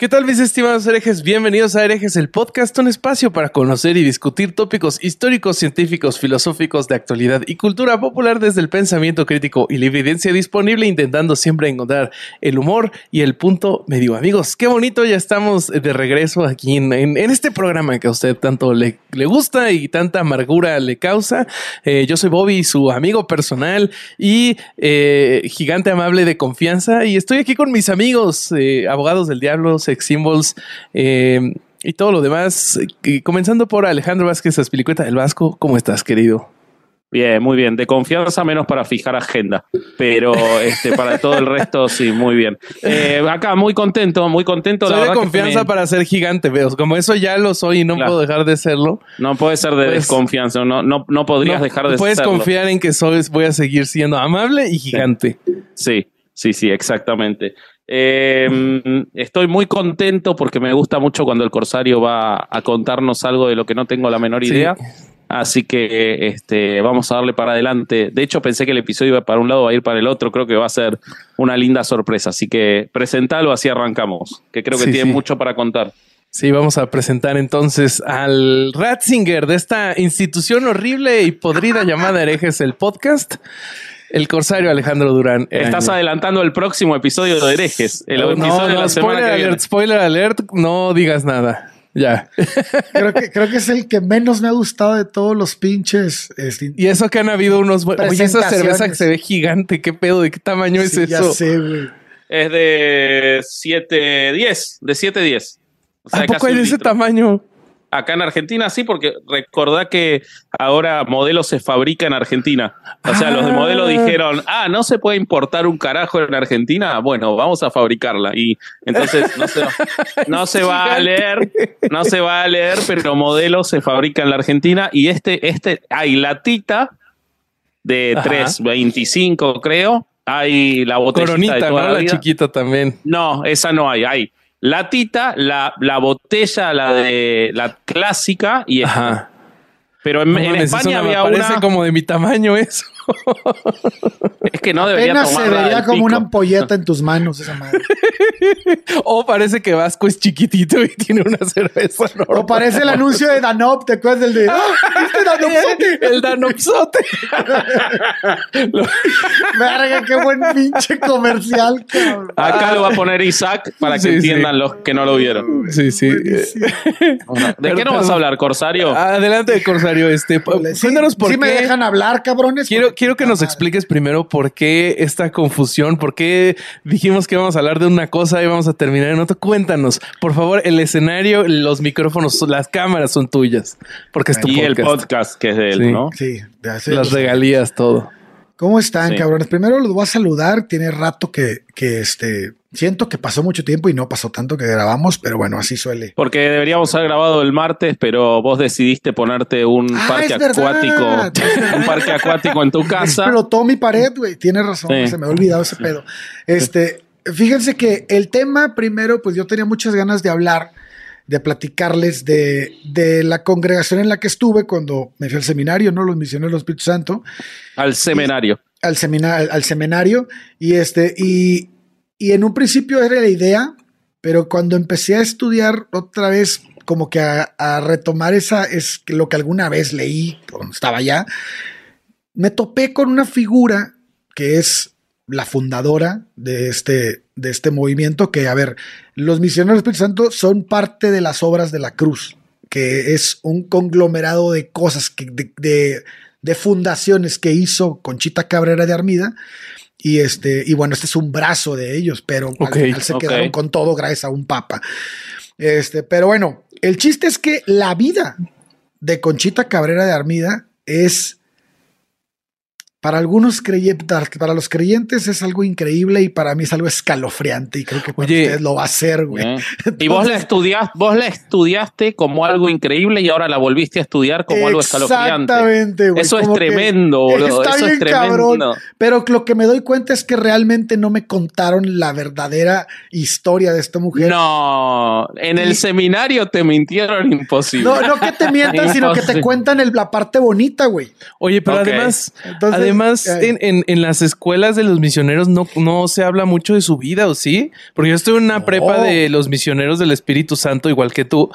¿Qué tal mis estimados herejes? Bienvenidos a Herejes, el podcast, un espacio para conocer y discutir tópicos históricos, científicos, filosóficos de actualidad y cultura popular desde el pensamiento crítico y la evidencia disponible, intentando siempre encontrar el humor y el punto medio. Amigos, qué bonito, ya estamos de regreso aquí en, este programa que a usted tanto le, le gusta y tanta amargura le causa. Eh, yo soy Bobby, su amigo personal y eh, gigante amable de confianza y estoy aquí con mis amigos, eh, abogados del diablo, sex symbols eh, y todo lo demás. Comenzando por Alejandro Vázquez, Aspilicueta del Vasco. ¿Cómo estás, querido? Bien, muy bien. De confianza menos para fijar agenda, pero este para todo el resto sí, muy bien. Eh, acá muy contento, muy contento. la Soy de confianza me- para ser gigante, veo. Como eso ya lo soy y no Claro. puedo dejar de serlo. No puede ser de Pues- desconfianza, no, no, no podrías No, dejar de puedes serlo. confiar en que soy, voy a seguir siendo amable y gigante. Sí, sí, sí, exactamente. Eh, estoy muy contento porque me gusta mucho cuando el Corsario va a contarnos algo de lo que no tengo la menor Sí. idea. Así que este, vamos a darle para adelante. De hecho, pensé que el episodio iba para un lado, va a ir para el otro. Creo que va a ser una linda sorpresa. Así que presentalo, así arrancamos. Que creo que Sí, tiene sí. mucho para contar. Sí, vamos a presentar entonces al Ratzinger de esta institución horrible y podrida llamada Herejes, el podcast. El corsario Alejandro Durán. Estás adelantando el próximo episodio de Herejes. El no, episodio de no, la semana spoiler que alert, spoiler alert, no digas nada. Ya. Creo que, creo que es el que menos me ha gustado de todos los pinches. este, Y eso que han habido unos... Oye, esa cerveza que se ve gigante, ¿qué pedo? ¿De qué tamaño es sí, ya eso? sé, güey. Es de 7-10. De 7-10. O sea, ¿A poco hay de ese tamaño? Acá en Argentina sí, porque recordá que ahora modelo se fabrica en Argentina. O sea, los de modelo Ah. dijeron, ah, no se puede importar un carajo en Argentina. Bueno, vamos a fabricarla. Y entonces no se, no se va a leer, no se va a leer, pero modelo se fabrica en la Argentina. Y este, este, hay latita de Ajá. 3.25, creo. Hay la botellita de Coronita, toda ¿no? la chiquita también. No, esa no hay. Hay latita, la, la botella, la de la clásica y esta. Ajá. Pero en, No en España había parece una. como de mi tamaño eso. Es que no debería Apenas se vería como pico. una ampolleta en tus manos esa madre. O parece que Vasco es chiquitito y tiene una cerveza normal. O parece el anuncio de Danop, ¿te acuerdas del de ¡Ah, este Danopsote! El Danopsote. Verga, qué buen pinche comercial, cabrón. Acá lo va a poner Isaac para que Sí, sí. entiendan los que no lo vieron. sí, sí. Buenísimo. ¿De Pero- qué no vas a hablar, Corsario? Adelante, Corsario. Este, cuéntanos por sí qué. me dejan hablar, cabrones. Quiero, quiero que nos Madre. expliques primero por qué esta confusión, por qué dijimos que íbamos a hablar de una cosa y vamos a terminar en otra. Cuéntanos, por favor, el escenario, los micrófonos, las cámaras son tuyas, porque es tu y el podcast. podcast que es de él, Sí. ¿no? Sí, de hace- Las regalías, todo. ¿Cómo están, Sí. cabrones? Primero los voy a saludar. Tiene rato que, que este, siento que pasó mucho tiempo y no pasó tanto que grabamos, pero bueno, así suele. Porque deberíamos haber grabado el martes, pero vos decidiste ponerte un Ah, parque acuático, un parque acuático en tu casa. Explotó mi pared, güey. Tienes razón, Sí. se me ha olvidado ese pedo. Este, fíjense que el tema primero, pues yo tenía muchas ganas de hablar, de platicarles de, de la congregación en la que estuve cuando me fui al seminario, ¿no? Los misioneros del Espíritu Santo. Al seminario. al, semina- al, seminario y este y, y en un principio era la idea, pero cuando empecé a estudiar otra vez como que a, a retomar esa es lo que alguna vez leí cuando estaba allá, me topé con una figura que es la fundadora de este, de este movimiento, que a ver, los misioneros del Espíritu Santo son parte de las obras de la cruz, que es un conglomerado de cosas, que, de, de- de fundaciones que hizo Conchita Cabrera de Armida. Y este, y bueno, este es un brazo de ellos, pero al final se quedaron con todo gracias a un papa. Este, pero bueno, el chiste es que la vida de Conchita Cabrera de Armida es para algunos creyentes, para los creyentes es algo increíble y para mí es algo escalofriante y creo que para Oye, ustedes lo va a hacer, güey. ¿eh? Y vos la estudiaste, vos la estudiaste como algo increíble y ahora la volviste a estudiar como algo escalofriante. Exactamente, güey. Eso es tremendo, boludo. Está Eso bien es tremendo. cabrón. Pero lo que me doy cuenta es que realmente no me contaron la verdadera historia de esta mujer. No, en Y- el seminario te mintieron imposible. No, no que te mientan, sino que te cuentan el- la parte bonita, güey. Oye, pero Ok. además, Entonces- además, en, en, en, las escuelas de los misioneros no, no se habla mucho de su vida, ¿o sí? Porque yo estoy en una prepa de los misioneros del Espíritu Santo, igual que tú,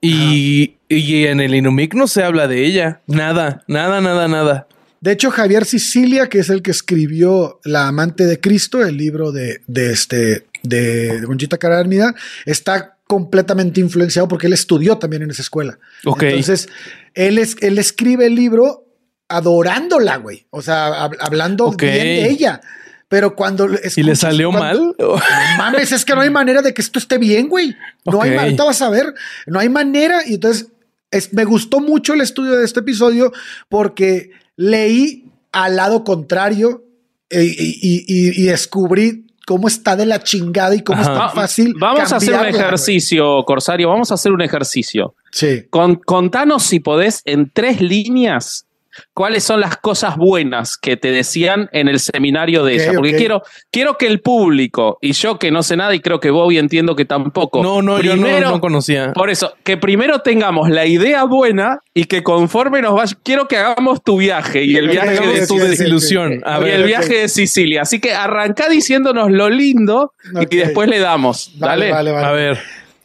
y, y en el Inumic no se habla de ella. Nada, nada, nada, nada. De hecho, Javier Sicilia, que es el que escribió La amante de Cristo, el libro de, de este de Conchita Carármida, está completamente influenciado porque él estudió también en esa escuela. Entonces, él, es, él escribe el libro adorándola, güey. O sea, hablando bien de ella. Pero cuando... ¿Y le salió mal? No mames, es que no hay manera de que esto esté bien, güey. No hay manera, vas a ver, no hay manera. Y entonces, es, me gustó mucho el estudio de este episodio porque leí al lado contrario eh, y, descubrí cómo está de la chingada y cómo es tan fácil. Vamos a hacer un ejercicio, Corsario. Vamos a hacer un ejercicio. Sí. Con, contanos si podés en tres líneas cuáles son las cosas buenas que te decían en el seminario de ella. Porque quiero, quiero que el público, y yo que no sé nada y creo que Bobby entiendo que tampoco. No, no, yo no, conocía. Por eso, que primero tengamos la idea buena y que conforme nos vaya, quiero que hagamos tu viaje y el viaje de tu desilusión. y el viaje de Sicilia. Así que arranca diciéndonos lo lindo y después le damos. Dale, vale, vale. A ver.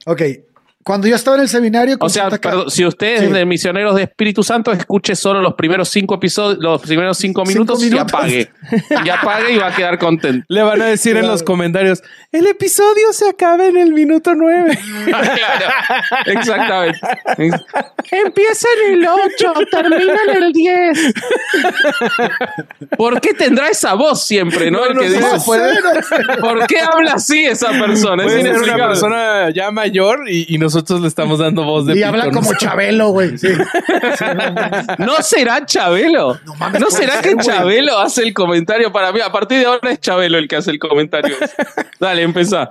Ok, cuando yo estaba en el seminario. O sea, si usted es de misioneros de Espíritu Santo, escuche solo los primeros cinco episodios, los primeros cinco minutos, y apague. y apague y va a quedar contento. Le van a decir en los comentarios: el episodio se acaba en el minuto nueve. claro, exactamente. Empieza en el ocho, termina en el diez. ¿Por qué tendrá esa voz siempre, no? el que dice, ¿Por qué habla así esa persona? es una persona ya mayor y, y nos nosotros le estamos dando voz de Y habla como Chabelo, güey. ¿No será Chabelo? No, será que Chabelo hace el comentario para mí? A partir de ahora es Chabelo el que hace el comentario. Dale, empezá.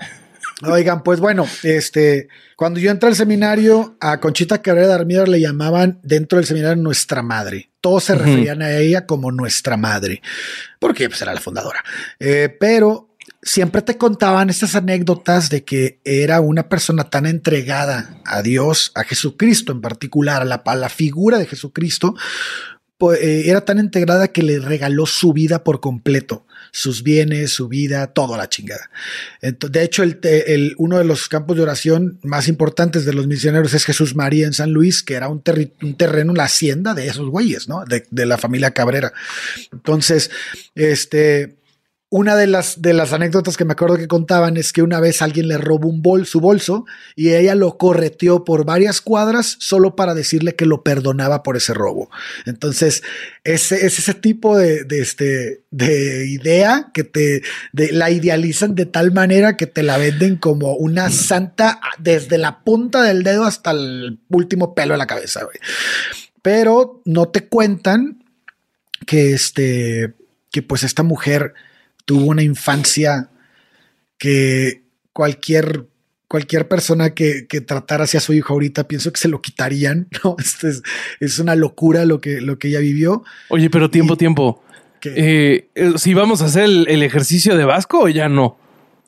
Oigan, pues bueno, este, cuando yo entré al seminario, a Conchita Cabrera de Armida le llamaban dentro del seminario nuestra madre. Todos se referían a ella como nuestra madre, porque pues, era la fundadora. Eh, pero siempre te contaban estas anécdotas de que era una persona tan entregada a Dios, a Jesucristo en particular, a la, figura de Jesucristo, pues, eh, era tan integrada que le regaló su vida por completo, sus bienes, su vida, toda la chingada. de hecho, uno de los campos de oración más importantes de los misioneros es Jesús María en San Luis, que era un, un terreno, la hacienda de esos güeyes, ¿no? De la familia Cabrera. Entonces, este una de las, de las anécdotas que me acuerdo que contaban es que una vez alguien le robó un bol, su bolso y ella lo correteó por varias cuadras solo para decirle que lo perdonaba por ese robo. Entonces, ese, es ese tipo de, este, de idea que te la idealizan de tal manera que te la venden como una santa desde la punta del dedo hasta el último pelo de la cabeza. Pero no te cuentan que, este, que pues esta mujer tuvo una infancia que cualquier, cualquier persona que, que, tratara hacia su hijo ahorita pienso que se lo quitarían, ¿no? Este es, es, una locura lo que, lo que ella vivió. Oye, pero tiempo, tiempo. Eh, eh, si vamos a hacer el, ejercicio de Vasco o ya no.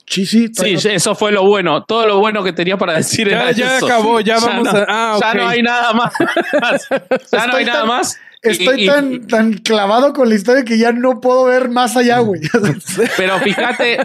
Sí, sí. Sí, eso fue lo bueno. Todo lo bueno que tenía para decir ya, ya acabó, ya, vamos a. Ah, ya no hay nada más. ya no hay nada más. Estoy tan, tan clavado con la historia que ya no puedo ver más allá, güey. Pero fíjate,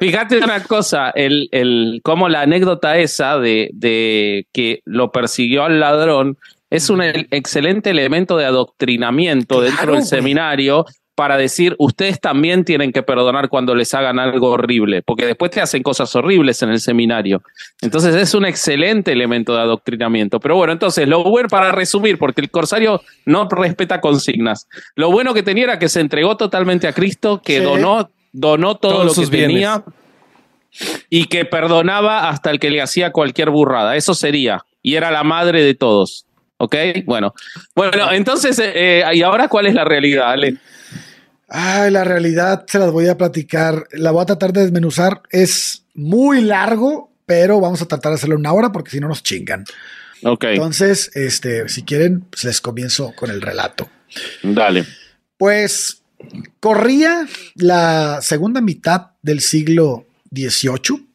fíjate una cosa, el, el, como la anécdota esa de, de que lo persiguió al ladrón es un excelente elemento de adoctrinamiento dentro del seminario para decir, ustedes también tienen que perdonar cuando les hagan algo horrible, porque después te hacen cosas horribles en el seminario. Entonces es un excelente elemento de adoctrinamiento. Pero bueno, entonces lo bueno para resumir, porque el corsario no respeta consignas. Lo bueno que tenía era que se entregó totalmente a Cristo, que donó, donó todo lo que tenía y que perdonaba hasta el que le hacía cualquier burrada. Eso sería. Y era la madre de todos. ¿Ok? Bueno. Bueno, entonces, eh, eh, ¿y ahora cuál es la realidad, Ale? Ay, la realidad se las voy a platicar. La voy a tratar de desmenuzar. Es muy largo, pero vamos a tratar de hacerlo en una hora porque si no nos chingan. Ok. Entonces, este, si quieren, pues les comienzo con el relato. Dale. Pues corría la segunda mitad del siglo XVIII.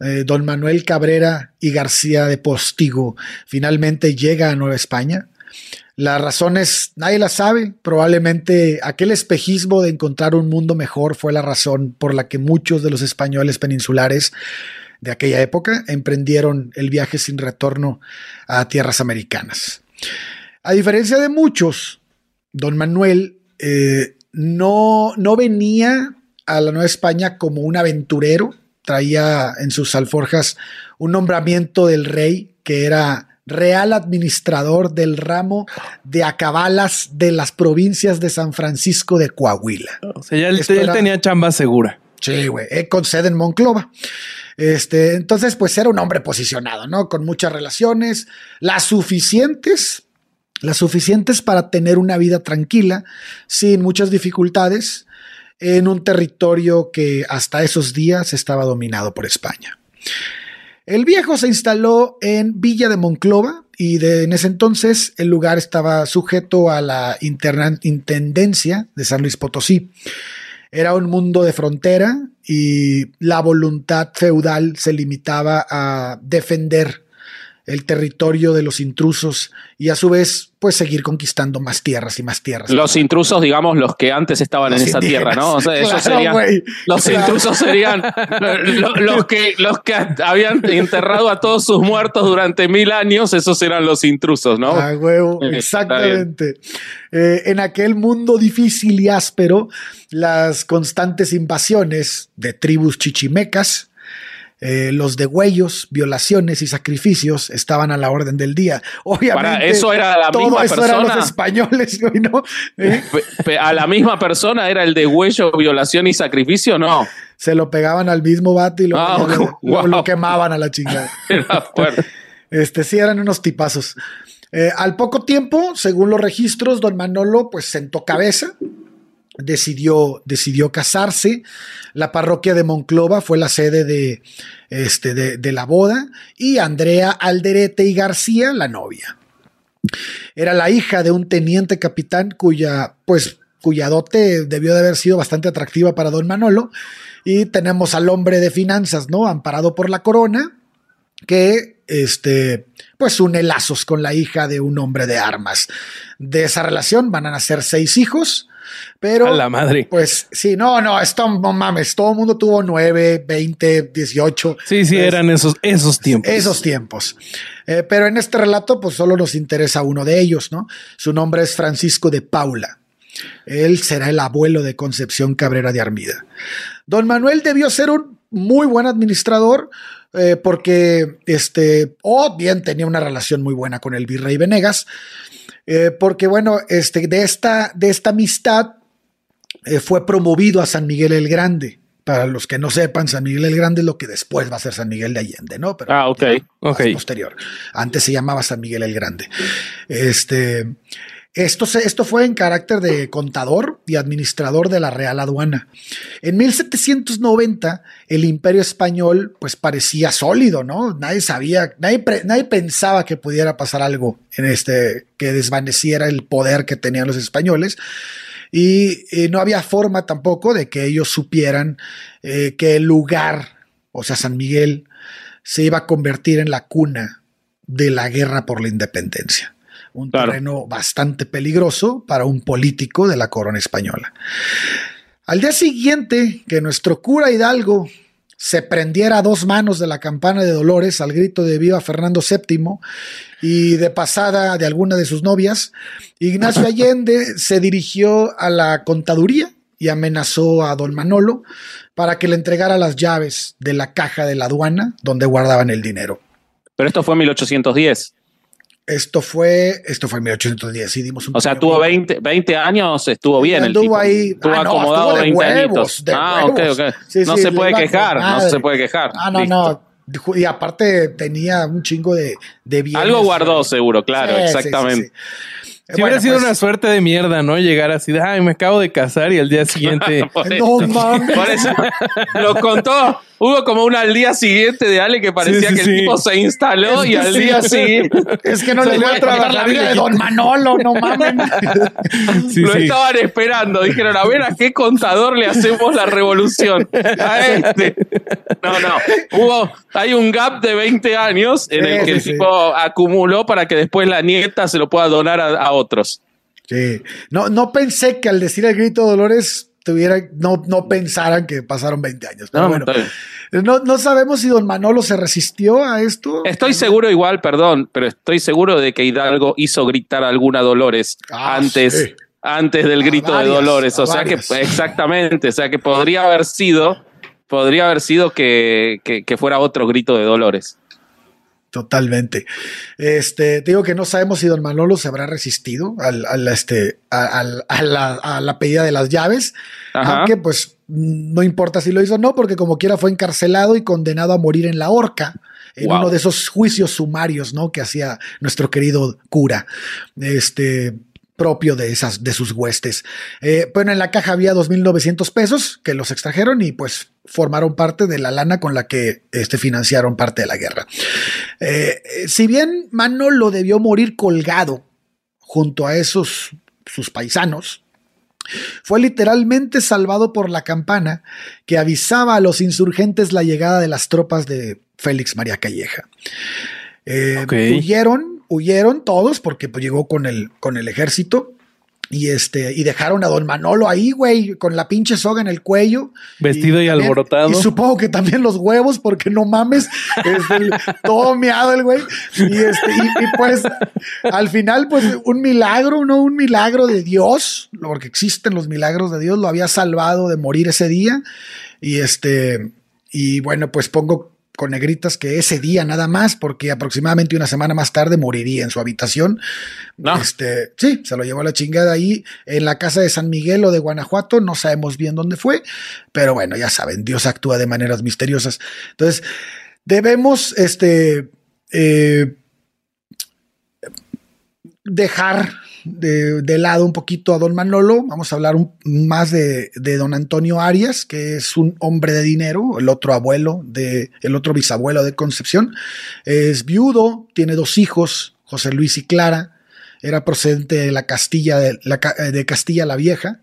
Eh, don Manuel Cabrera y García de Postigo finalmente llega a Nueva España Las razones nadie las sabe. Probablemente aquel espejismo de encontrar un mundo mejor fue la razón por la que muchos de los españoles peninsulares de aquella época emprendieron el viaje sin retorno a tierras americanas. A diferencia de muchos, don Manuel eh, no, no venía a la Nueva España como un aventurero, traía en sus alforjas un nombramiento del rey que era real administrador del ramo de acabalas de las provincias de San Francisco de Coahuila. O sea, ya él, tenía chamba segura. Sí, güey, eh, con sede en Monclova. Este, entonces, pues era un hombre posicionado, ¿no? Con muchas relaciones, las suficientes, las suficientes para tener una vida tranquila, sin muchas dificultades, en un territorio que hasta esos días estaba dominado por España. El viejo se instaló en Villa de Monclova y de, en ese entonces el lugar estaba sujeto a la intendencia de San Luis Potosí. Era un mundo de frontera y la voluntad feudal se limitaba a defender el territorio de los intrusos y a su vez pues seguir conquistando más tierras y más tierras. Los intrusos, digamos, los que antes estaban en esa tierra, ¿no? O sea, ellos serían, los intrusos serían los, que, los que habían enterrado a todos sus muertos durante mil años, esos eran los intrusos, ¿no? Ah, huevo, exactamente. Eh, en aquel mundo difícil y áspero, las constantes invasiones de tribus chichimecas, eh, los degüellos, violaciones y sacrificios estaban a la orden del día. Obviamente, Para eso era la misma persona. Eran los españoles, ¿no? ¿Eh? A la misma persona era el degüello, violación y sacrificio, no. Se lo pegaban al mismo vato y lo, ah, lo, quemaban a la chingada. este sí eran unos tipazos. Eh, al poco tiempo, según los registros, don Manolo pues sentó cabeza decidió, decidió casarse. La parroquia de Monclova fue la sede de, este, de, la boda y Andrea Alderete y García, la novia. Era la hija de un teniente capitán cuya, pues, cuya dote debió de haber sido bastante atractiva para don Manolo. Y tenemos al hombre de finanzas, ¿no? Amparado por la corona, que, este, pues une lazos con la hija de un hombre de armas. De esa relación van a nacer seis hijos pero. la madre. Pues sí, no, no, esto no mames. Todo el mundo tuvo 9, 20, 18. Sí, sí, eran esos, esos tiempos. Esos tiempos. Eh, pero en este relato, pues solo nos interesa uno de ellos, ¿no? Su nombre es Francisco de Paula. Él será el abuelo de Concepción Cabrera de Armida. Don Manuel debió ser un muy buen administrador eh, porque, este, o bien tenía una relación muy buena con el virrey Venegas, eh, porque bueno, este, de, esta, de esta amistad eh, fue promovido a San Miguel el Grande. Para los que no sepan, San Miguel el Grande es lo que después va a ser San Miguel de Allende, ¿no? Pero ah, ok. Posterior. Antes se llamaba San Miguel el Grande. Este, esto, fue en carácter de contador y administrador de la Real Aduana. En 1790 el imperio español pues parecía sólido, ¿no? Nadie sabía, nadie, pensaba que pudiera pasar algo en este, que desvaneciera el poder que tenían los españoles. Y, no había forma tampoco de que ellos supieran eh, que el lugar, o sea, San Miguel, se iba a convertir en la cuna de la guerra por la independencia un terreno bastante peligroso para un político de la corona española. Al día siguiente que nuestro cura Hidalgo se prendiera a dos manos de la campana de Dolores al grito de viva Fernando VII y de pasada de alguna de sus novias, Ignacio Allende se dirigió a la contaduría y amenazó a don Manolo para que le entregara las llaves de la caja de la aduana donde guardaban el dinero. Pero esto fue en 1810. Esto fue, esto fue en 1810 y dimos un O sea, tuvo 20, 20 años, estuvo bien el tipo. ahí. Estuvo ah, acomodado 20 años. Ah, ok, ok. no se puede quejar, no se puede quejar. Ah, no, no. Y aparte tenía un chingo de, de bienes. Algo guardó seguro, claro, exactamente. Si hubiera sido pues una suerte de mierda, ¿no? Llegar así de, ay, me acabo de casar y al día siguiente. no mames. Por eso lo contó. Hubo como una al día siguiente de Ale que parecía que el tipo se instaló y al día siguiente. Es que no le voy a trabajar la vida de Don Manolo, no mames. lo estaban esperando. Dijeron, a ver, ¿a qué contador le hacemos la revolución? A este. No, no. Hubo, hay un gap de 20 años en el que el tipo acumuló para que después la nieta se lo pueda donar a otros. Sí. No, no pensé que al decir el grito de Dolores tuviera, no, no pensaran que pasaron 20 años. Pero No, bueno, no, no sabemos si don Manolo se resistió a esto. Estoy seguro igual, perdón, pero estoy seguro de que Hidalgo hizo gritar a alguna Dolores Ah, antes, sí. antes del grito varias, de Dolores. O sea varias. que exactamente, o sea que podría haber sido, podría haber sido que, que- que fuera otro grito de Dolores. Totalmente. Este, te digo que no sabemos si don Manolo se habrá resistido al, al, este, a, al- a la, a la pedida de las llaves. Ajá. Aunque, pues, no importa si lo hizo o no, porque como quiera fue encarcelado y condenado a morir en la horca. En Wow. uno de esos juicios sumarios, ¿no? Que hacía nuestro querido cura. Este propio de esas, de sus huestes. Eh, bueno, en la caja había 2.900 pesos que los extrajeron y pues formaron parte de la lana con la que este, financiaron parte de la guerra. Eh, si bien Manolo debió morir colgado junto a esos sus paisanos, fue literalmente salvado por la campana que avisaba a los insurgentes la llegada de las tropas de Félix María Calleja. Eh, Ok. Huyeron, huyeron todos porque pues, llegó con el, con el ejército. Y este, y dejaron a don Manolo ahí, güey, con la pinche soga en el cuello. Vestido y también- alborotado. Y supongo que también los huevos, porque no mames, este, todo meado el güey. Y, este, y, y, pues, al final, pues, un milagro, ¿no? Un milagro de Dios, porque existen los milagros de Dios, lo había salvado de morir ese día. Y este, y bueno, pues pongo con negritas que ese día nada más, porque aproximadamente una semana más tarde moriría en su habitación. No. Este, sí, se lo llevó a la chingada ahí en la casa de San Miguel o de Guanajuato, no sabemos bien dónde fue, pero bueno, ya saben, Dios actúa de maneras misteriosas. Entonces, debemos este eh, dejar de, lado un poquito a don Manolo. Vamos a hablar más de, de don Antonio Arias, que es un hombre de dinero, el otro abuelo, de, el otro bisabuelo de Concepción. Es viudo, tiene dos hijos, José Luis y Clara. Era procedente de la Castilla, de, la, de Castilla la Vieja.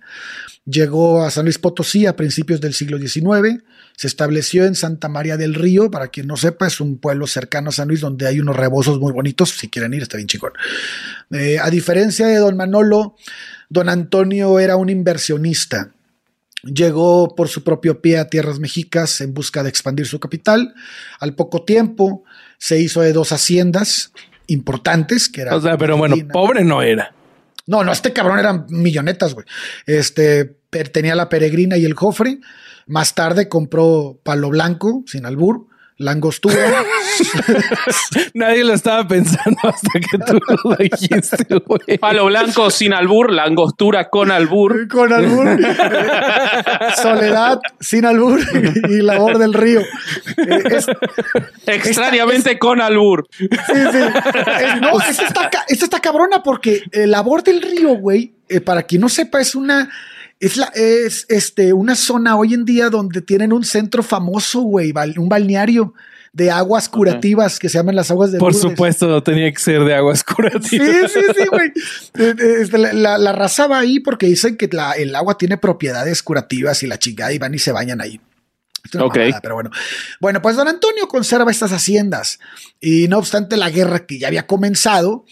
Llegó a San Luis Potosí a principios del siglo XIX. Se estableció en Santa María del Río. Para quien no sepa, es un pueblo cercano a San Luis donde hay unos rebozos muy bonitos. Si quieren ir, está bien chingón. Eh, a diferencia de don Manolo, don Antonio era un inversionista. Llegó por su propio pie a tierras mexicas en busca de expandir su capital. Al poco tiempo se hizo de dos haciendas importantes, que era O sea, pero bueno, pobre no era. No, no, este cabrón eran millonetas, güey. Este tenía la peregrina y el cofre. Más tarde compró palo blanco, sin albur, langostura. Nadie lo estaba pensando hasta que tú lo dijiste, güey. Palo blanco sin albur, langostura con albur. con albur. Soledad, sin albur y labor del río. Eh, es- Extrañamente con albur. Sí, sí. Es- no, esta está, ca- esta está cabrona porque el labor del río, güey, eh, para quien no sepa, es una. Es, la, es este, una zona hoy en día donde tienen un centro famoso, güey, un balneario de aguas curativas que se llaman las aguas de Por Lourdes. supuesto, tenía que ser de aguas Sí, curativas. sí, sí, güey. Eh, eh, este, La, la- la raza va ahí porque dicen que la- el agua tiene propiedades curativas y la chingada y van y se bañan ahí. Ok. mamada, pero bueno. Bueno, pues don Antonio conserva estas haciendas y no obstante la guerra que ya había comenzado,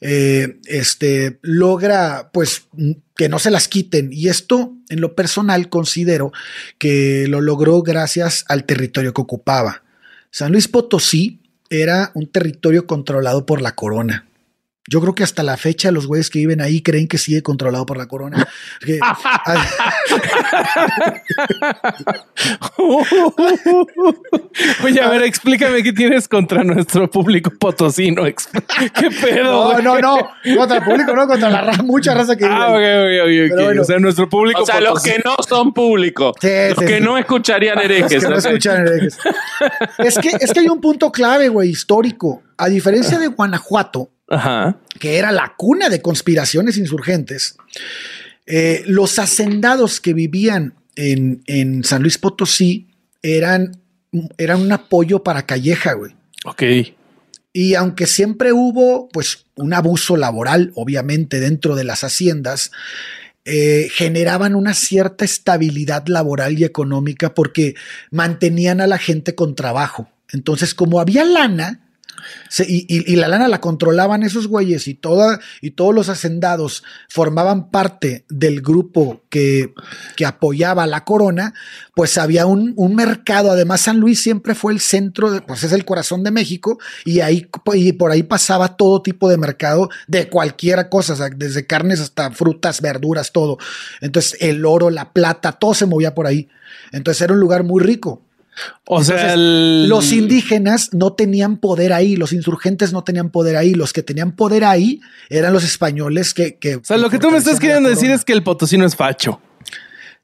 eh, este, logra pues que no se las quiten y esto en lo personal considero que lo logró gracias al territorio que ocupaba. San Luis Potosí era un territorio controlado por la corona. Yo creo que hasta la fecha los güeyes que viven ahí creen que sigue controlado por la corona. Que- Oye, a ver, explícame qué tienes contra nuestro público potosino. ¿Qué pedo? no, no, no. Contra el público, no, contra la raza, mucha raza que vive Ah, ok, ahí. ok, ok, ok. Pero bueno. O sea, nuestro público O sea, los que no son público. Sí, los sí, que sí. no escucharían Los herejes. que no escuchan herejes. es, que, es que hay un punto clave, güey, histórico. A diferencia de Guanajuato, Ajá. que era la cuna de conspiraciones insurgentes, eh, los hacendados que vivían en, en San Luis Potosí eran, eran un apoyo para Calleja, güey. Ok. Y aunque siempre hubo, pues, un abuso laboral, obviamente, dentro de las haciendas, eh, generaban una cierta estabilidad laboral y económica porque mantenían a la gente con trabajo. Entonces, como había lana, Y, la lana la controlaban esos güeyes y, toda, y todos los hacendados formaban parte del grupo que, que apoyaba a la corona, pues había un, un mercado. Además, San Luis siempre fue el centro, de, pues es el corazón de México y, ahí, y por ahí pasaba todo tipo de mercado de cualquier cosa, desde carnes hasta frutas, verduras, todo. Entonces, el oro, la plata, todo se movía por ahí. Entonces, era un lugar muy rico. O sea, el- Los indígenas no tenían poder ahí, los insurgentes no tenían poder ahí, los que tenían poder ahí eran los españoles que... que O sea, lo que tú me estás queriendo decir es que el potosino es facho.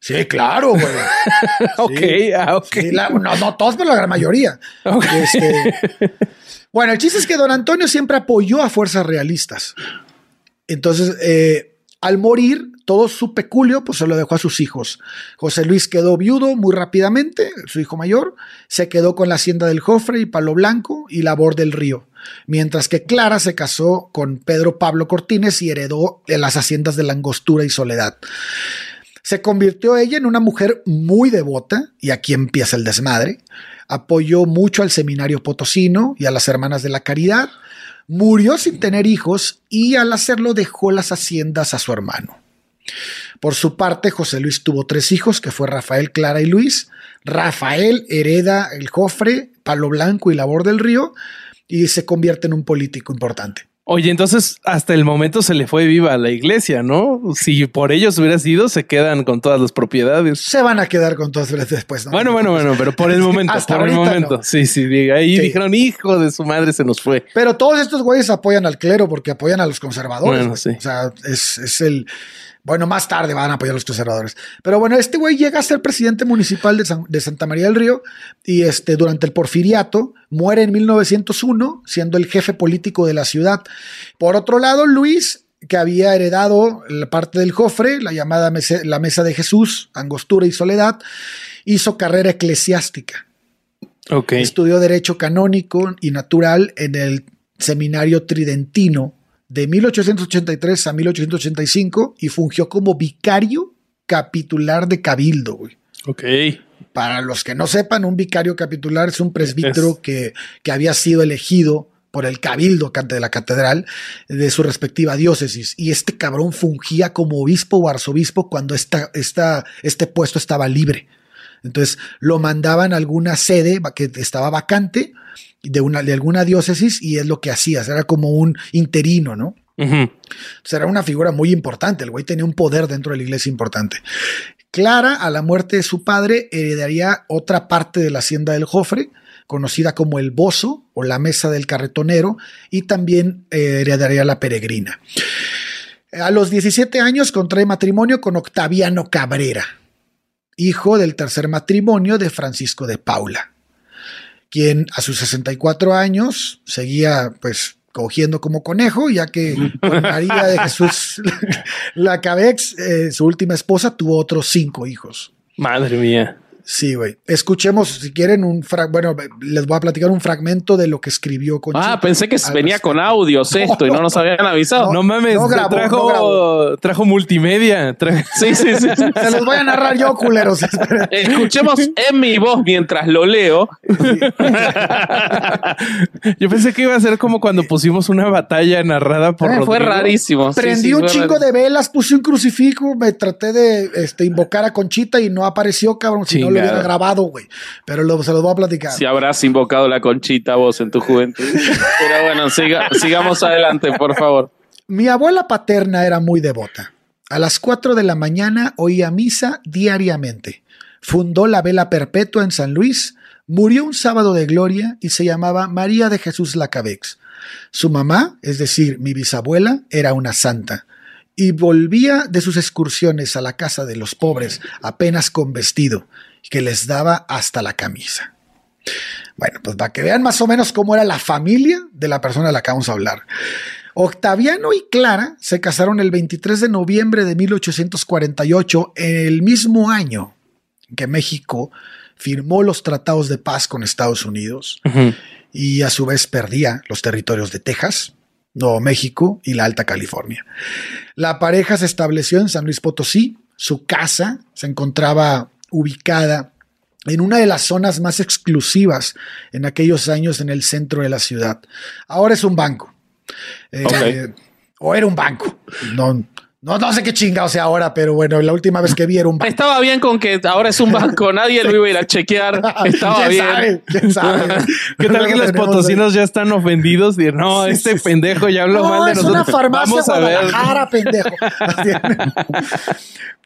Sí, claro, güey. ok, ah, ok. Sí, la- no, no todos, pero la gran mayoría. Ok. Este, bueno, el chiste es que don Antonio siempre apoyó a fuerzas realistas. Entonces, eh, al morir, todo su peculio pues se lo dejó a sus hijos. José Luis quedó viudo muy rápidamente, su hijo mayor, se quedó con la hacienda del Jofre y Palo Blanco y Labor del Río, mientras que Clara se casó con Pedro Pablo Cortines y heredó las haciendas de la Angostura y Soledad. Se convirtió ella en una mujer muy devota, y aquí empieza el desmadre. Apoyó mucho al seminario potosino y a las hermanas de la caridad. Murió sin tener hijos y al hacerlo dejó las haciendas a su hermano. Por su parte, José Luis tuvo tres hijos, que fue Rafael, Clara y Luis. Rafael hereda el Jofre, Palo Blanco y Labor del Río y se convierte en un político importante. Oye, entonces hasta el momento se le fue viva a la iglesia, ¿no? Si por ellos hubiera sido, se quedan con todas las propiedades. Se van a quedar con todos después. ¿no? Bueno, bueno, bueno, pero por el momento, Hasta por el momento. no. Sí, sí, diga, ahí Sí. dijeron, hijo de su madre, se nos fue. Pero todos estos güeyes apoyan al clero porque apoyan a los conservadores. Bueno, sí. O sea, es, es el. Bueno, más tarde van a apoyar a los conservadores. Pero bueno, este güey llega a ser presidente municipal de, San- de Santa María del Río y este, durante el porfiriato muere en 1901, siendo el jefe político de la ciudad. Por otro lado, Luis, que había heredado la parte del Jofre, la llamada mese- la Mesa de Jesús, Angostura y Soledad, hizo carrera eclesiástica. Estudió Derecho Canónico y Natural en el Seminario Tridentino de 1883 a 1885 y fungió como vicario capitular de Cabildo. güey. Ok. Para los que no sepan, un vicario capitular es un presbítero Es- que, que había sido elegido por el cabildo de la catedral de su respectiva diócesis. Y este cabrón fungía como obispo o arzobispo cuando esta, esta, este puesto estaba libre. Entonces lo mandaban a alguna sede que estaba vacante de, una, de alguna diócesis y es lo que hacía. Era como un interino, ¿no? Ujú. Entonces, era una figura muy importante. El güey tenía un poder dentro de la iglesia importante. Clara, a la muerte de su padre, heredaría otra parte de la hacienda del Jofre, conocida como el Bozo o la Mesa del Carretonero, y también eh, heredaría la Peregrina. A los 17 años contrae matrimonio con Octaviano Cabrera, hijo del tercer matrimonio de Francisco de Paula, quien a sus 64 años seguía pues cogiendo como conejo, ya que con María de Jesús Lacabex, eh, su última esposa, tuvo otros cinco hijos. Madre mía. Sí, güey. Escuchemos, si quieren, un frag bueno, les voy a platicar un fragmento de lo que escribió con Ah, pensé que venía con audios esto y no nos habían avisado. No mames, no grabó, trajo, grabó. trajo multimedia. tra- Sí, sí, sí. sí. Se los voy a narrar yo, culeros. Escuchemos en mi voz mientras lo leo. Yo pensé que iba a ser como cuando pusimos una batalla narrada por Eh, fue rarísimo. Prendí sí, un chingo rarísimo. de velas, puse un crucifijo, me traté de este, invocar a Conchita y no apareció, cabrón, si no lo Chingado. hubiera grabado, güey. Pero lo- se los voy a platicar. Si habrás invocado la conchita vos en tu juventud. Pero bueno, siga- sigamos adelante, por favor. Mi abuela paterna era muy devota. A las 4 de la mañana oía misa diariamente. Fundó la vela perpetua en San Luis, murió un sábado de gloria y se llamaba María de Jesús Lacabex. Su mamá, es decir, mi bisabuela, era una santa y volvía de sus excursiones a la casa de los pobres apenas con vestido, que les daba hasta la camisa. Bueno, pues para que vean más o menos cómo era la familia de la persona de la que vamos a hablar. Octaviano y Clara se casaron el 23 de noviembre de 1848, en el mismo año que México firmó los tratados de paz con Estados Unidos y a su vez perdía los territorios de Texas, Nuevo México y la Alta California. La pareja se estableció en San Luis Potosí, su casa se encontraba ubicada en una de las zonas más exclusivas en aquellos años en el centro de la ciudad. Ahora es un banco. Eh. O era un banco. No, no, no sé qué chingado sea ahora, pero bueno, la última vez que vi era un banco. Estaba bien con que ahora es un banco, nadie lo iba a ir a chequear. Estaba ¿Quién bien. sabe? ¿Quién sabe? ¿Qué tal que los potosinos ya están ofendidos? Y no, este pendejo ya habló No, mal de es nosotros. una farmacia Vamos a ver. Pendejo.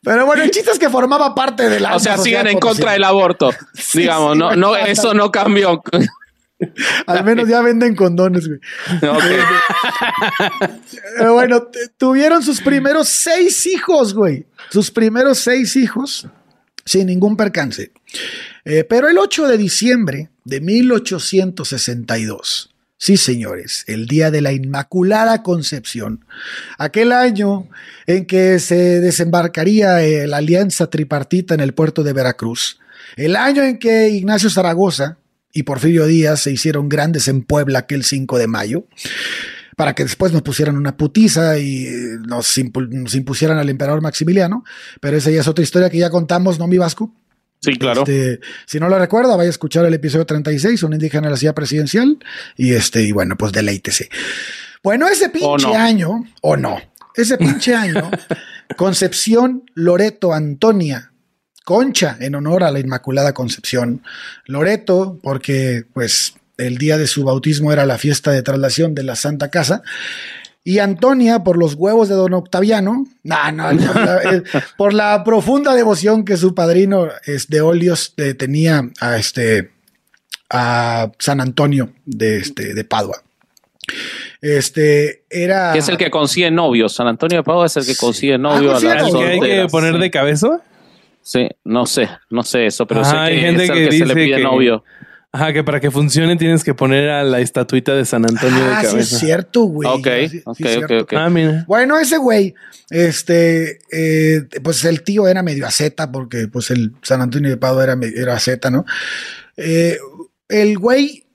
Pero bueno, el chiste es que formaba parte de la. O sea, siguen en potosina. contra del aborto. Digamos, sí, no, no, eso no cambió. Al menos ya venden condones, güey. Ok. Pero bueno, t- tuvieron sus primeros seis hijos, güey. Sus primeros seis hijos sin ningún percance. Eh, pero el 8 de diciembre de 1862, sí señores, el día de la Inmaculada Concepción, aquel año en que se desembarcaría eh, la alianza tripartita en el puerto de Veracruz, el año en que Ignacio Zaragoza y Porfirio Díaz se hicieron grandes en Puebla aquel 5 de mayo, para que después nos pusieran una putiza y eh, nos, impu- nos impusieran al emperador Maximiliano, pero esa ya es otra historia que ya contamos, ¿no, mi Vasco? Sí, claro. Este, si no lo recuerda, vaya a escuchar el episodio 36, un indígena en la silla presidencial, y este, y bueno, pues deleítese. Bueno, ese pinche no. año, o no, ese pinche año, Concepción Loreto Antonia Concha, en honor a la Inmaculada Concepción. Loreto, porque pues el día de su bautismo era la fiesta de traslación de la Santa Casa. Y Antonia, por los huevos de don Octaviano, no, no, por la, eh, por la profunda devoción que su padrino es de Olios eh, tenía a este a San Antonio de este de Padua. Este era Que es el que consigue novios. San Antonio de Padua es el que consigue novio Ah, a consigue las ¿Al que hay que poner de cabeza? Sí, no sé, no sé eso, pero Ajá, sé hay gente es que que, se le dice pide que- novio. Ajá, que para que funcione tienes que poner a la estatuita de San Antonio Ah, de sí cabeza. es cierto, güey. Ok, Sí, sí ok, ok. Ah, mira. Bueno, ese güey, este, eh, pues el tío era medio aceta porque pues el San Antonio de Padua era, era aceta, ¿no? Eh, el güey,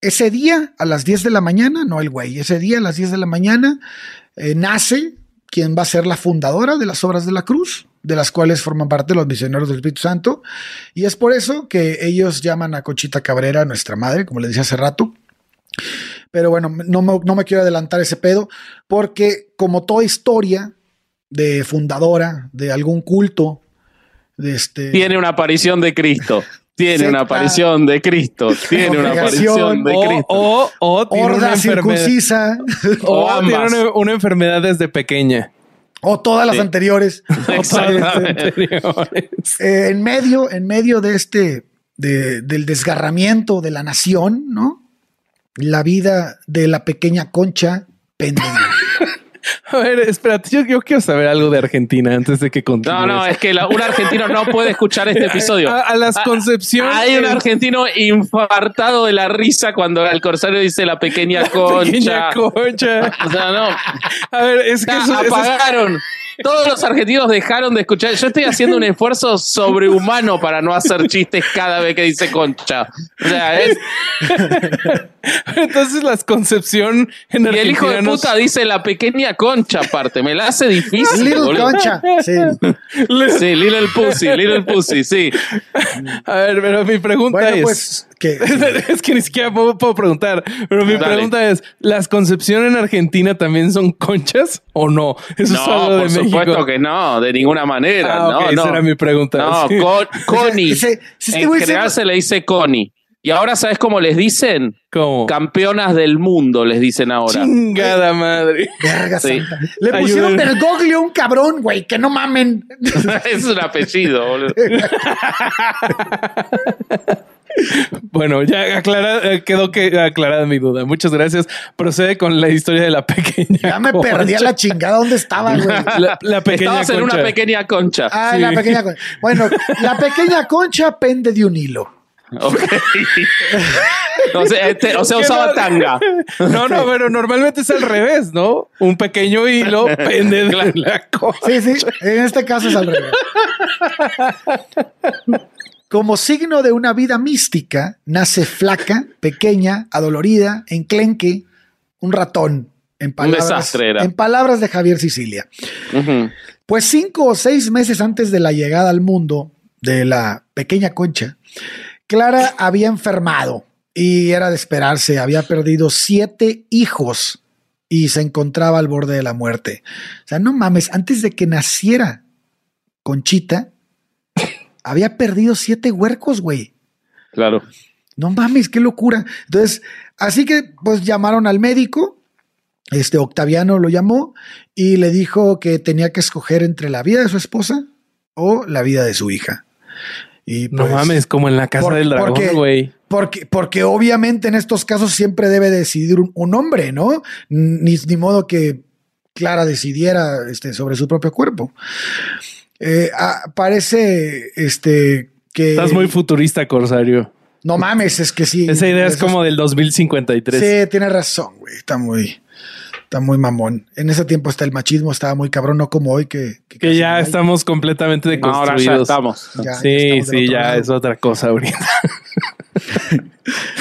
ese día a las 10 de la mañana, no el güey, ese día a las 10 de la mañana eh, nace quien va a ser la fundadora de las obras de la cruz, de las cuales forman parte los misioneros del Espíritu Santo. Y es por eso que ellos llaman a Conchita Cabrera nuestra madre, como les decía hace rato. Pero bueno, no me, no me quiero adelantar ese pedo, porque como toda historia de fundadora de algún culto, de este... Tiene una aparición de Cristo. Tiene una aparición de Cristo. Tiene una aparición de O, Cristo. o, o tiene una horda enfermedad. circuncisa, O O tiene una, una enfermedad desde pequeña. o todas las Sí. anteriores. Exactamente. Anteriores. Eh, en medio, en medio de este, de- del desgarramiento de la nación, ¿no? La vida de la pequeña concha pende. A ver, espérate, yo, yo quiero saber algo de Argentina antes de que continúes. No, no, es que la- un argentino no puede escuchar este episodio. A, a las Ah, concepciones. Hay un argentino infartado de la risa cuando el corsario dice la pequeña concha. Pequeña concha. O sea, no. A ver, es que Ya, eso, eso es- apagaron. Todos los argentinos dejaron de escuchar. Yo estoy haciendo un esfuerzo sobrehumano para no hacer chistes cada vez que dice concha. O sea, es, entonces las concepción en y el hijo de puta dice la pequeña concha aparte. Me la hace difícil. Little boludo. concha. Sí. Sí, Little Pussy, Little Pussy, sí. A ver, pero mi pregunta Bueno, es. pues, que es que ni siquiera puedo, puedo preguntar, pero mi Dale. pregunta es: ¿las concepción en Argentina también son conchas o no? Eso es No, algo de por supuesto que no, de ninguna manera. Ah, no, esa era mi pregunta. No, Sí. con- Connie. en general se le dice Connie. Y ahora, ¿sabes cómo les dicen? ¿Cómo? Campeonas del mundo, les dicen ahora. Chingada madre. Verga Sí. Le pusieron Ayúdenme. Bergoglio a un cabrón, güey, que no mamen. es un apellido, boludo. Bueno, ya aclara, eh, quedó que aclarada mi duda. Muchas gracias. Procede con la historia de la pequeña. Ya me concha. perdí a la chingada. ¿Dónde estaba, güey? La, la pequeña Estabas en una pequeña concha. Ah, Sí. la pequeña concha. Bueno, la pequeña concha pende de un hilo. Ok. o sea, este- o sea, Que usaba no- tanga. No, no, pero normalmente es al revés, ¿no? Un pequeño hilo pende de la cosa. Sí, sí. En este caso es al revés. Como signo de una vida mística, nace flaca, pequeña, adolorida, enclenque, un ratón. En palabras, desastre era. en palabras de Javier Sicilia. Pues cinco o seis meses antes de la llegada al mundo de la pequeña Concha, Clara había enfermado y era de esperarse, había perdido siete hijos y se encontraba al borde de la muerte. O sea, no mames, antes de que naciera Conchita, había perdido siete huercos, güey. Claro. No mames, qué locura. Entonces, así que pues llamaron al médico, este Octaviano lo llamó y le dijo que tenía que escoger entre la vida de su esposa o la vida de su hija. Y No pues, mames, como en la casa por- del dragón, güey. Porque, porque obviamente en estos casos siempre debe decidir un, un hombre, ¿no? Ni, ni modo que Clara decidiera este, sobre su propio cuerpo. Eh, parece este, que. Estás muy futurista, Corsario. No mames, es que sí. Esa idea es como del 2053. Sí, tiene razón, güey. Está muy, está muy mamón. En ese tiempo hasta el machismo estaba muy cabrón, no como hoy que. Que ya hay. estamos completamente Ahora ya deconstruidos. estamos. Ya- ya sí, estamos sí, otro ya lado. es otra cosa ahorita.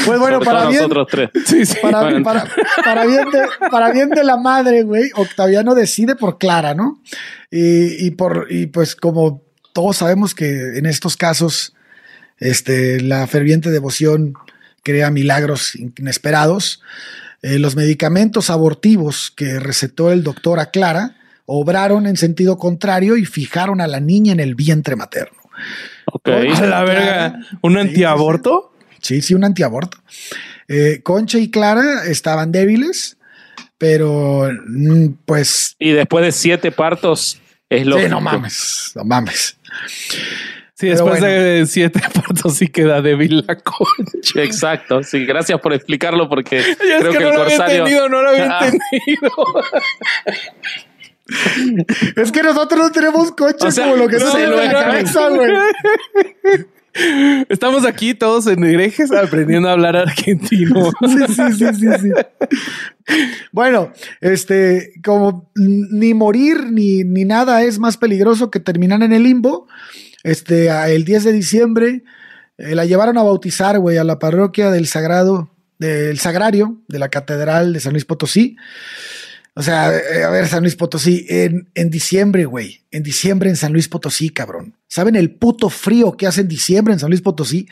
Pues bueno, Sobre para bien, nosotros tres. Sí, sí. para, Bueno. para- para bien de, para bien de la madre, güey, Octaviano decide por Clara, ¿no? Y, y por, y pues como todos sabemos que en estos casos, este, la ferviente devoción crea milagros inesperados. Eh, los medicamentos abortivos que recetó el doctor a Clara obraron en sentido contrario y fijaron a la niña en el vientre materno. Ok. A la verga. ¿Un Sí, sí, sí. antiaborto? Sí, sí, un antiaborto. Eh, Concha y Clara estaban débiles, pero mm, pues. Y después de siete partos, es lo Sí, no mames, no mames. Sí, después bueno. de siete partos sí queda débil la concha. Exacto, sí, gracias por explicarlo porque es creo que, que, no el lo había entendido, no lo había Ah. entendido. Es que nosotros no tenemos coche O sea, como lo que no, se en la cabeza, güey. Estamos aquí todos en herejes aprendiendo a hablar argentino. Sí, sí, sí, sí, sí. Bueno, este, como ni morir ni, ni nada es más peligroso que terminar en el limbo. Este, el 10 de diciembre eh, la llevaron a bautizar, güey, a la parroquia del Sagrado, del Sagrario de la Catedral de San Luis Potosí. O sea, eh, a ver, San Luis Potosí, en, en diciembre, güey, en diciembre en San Luis Potosí, cabrón. ¿Saben el puto frío que hace en diciembre en San Luis Potosí?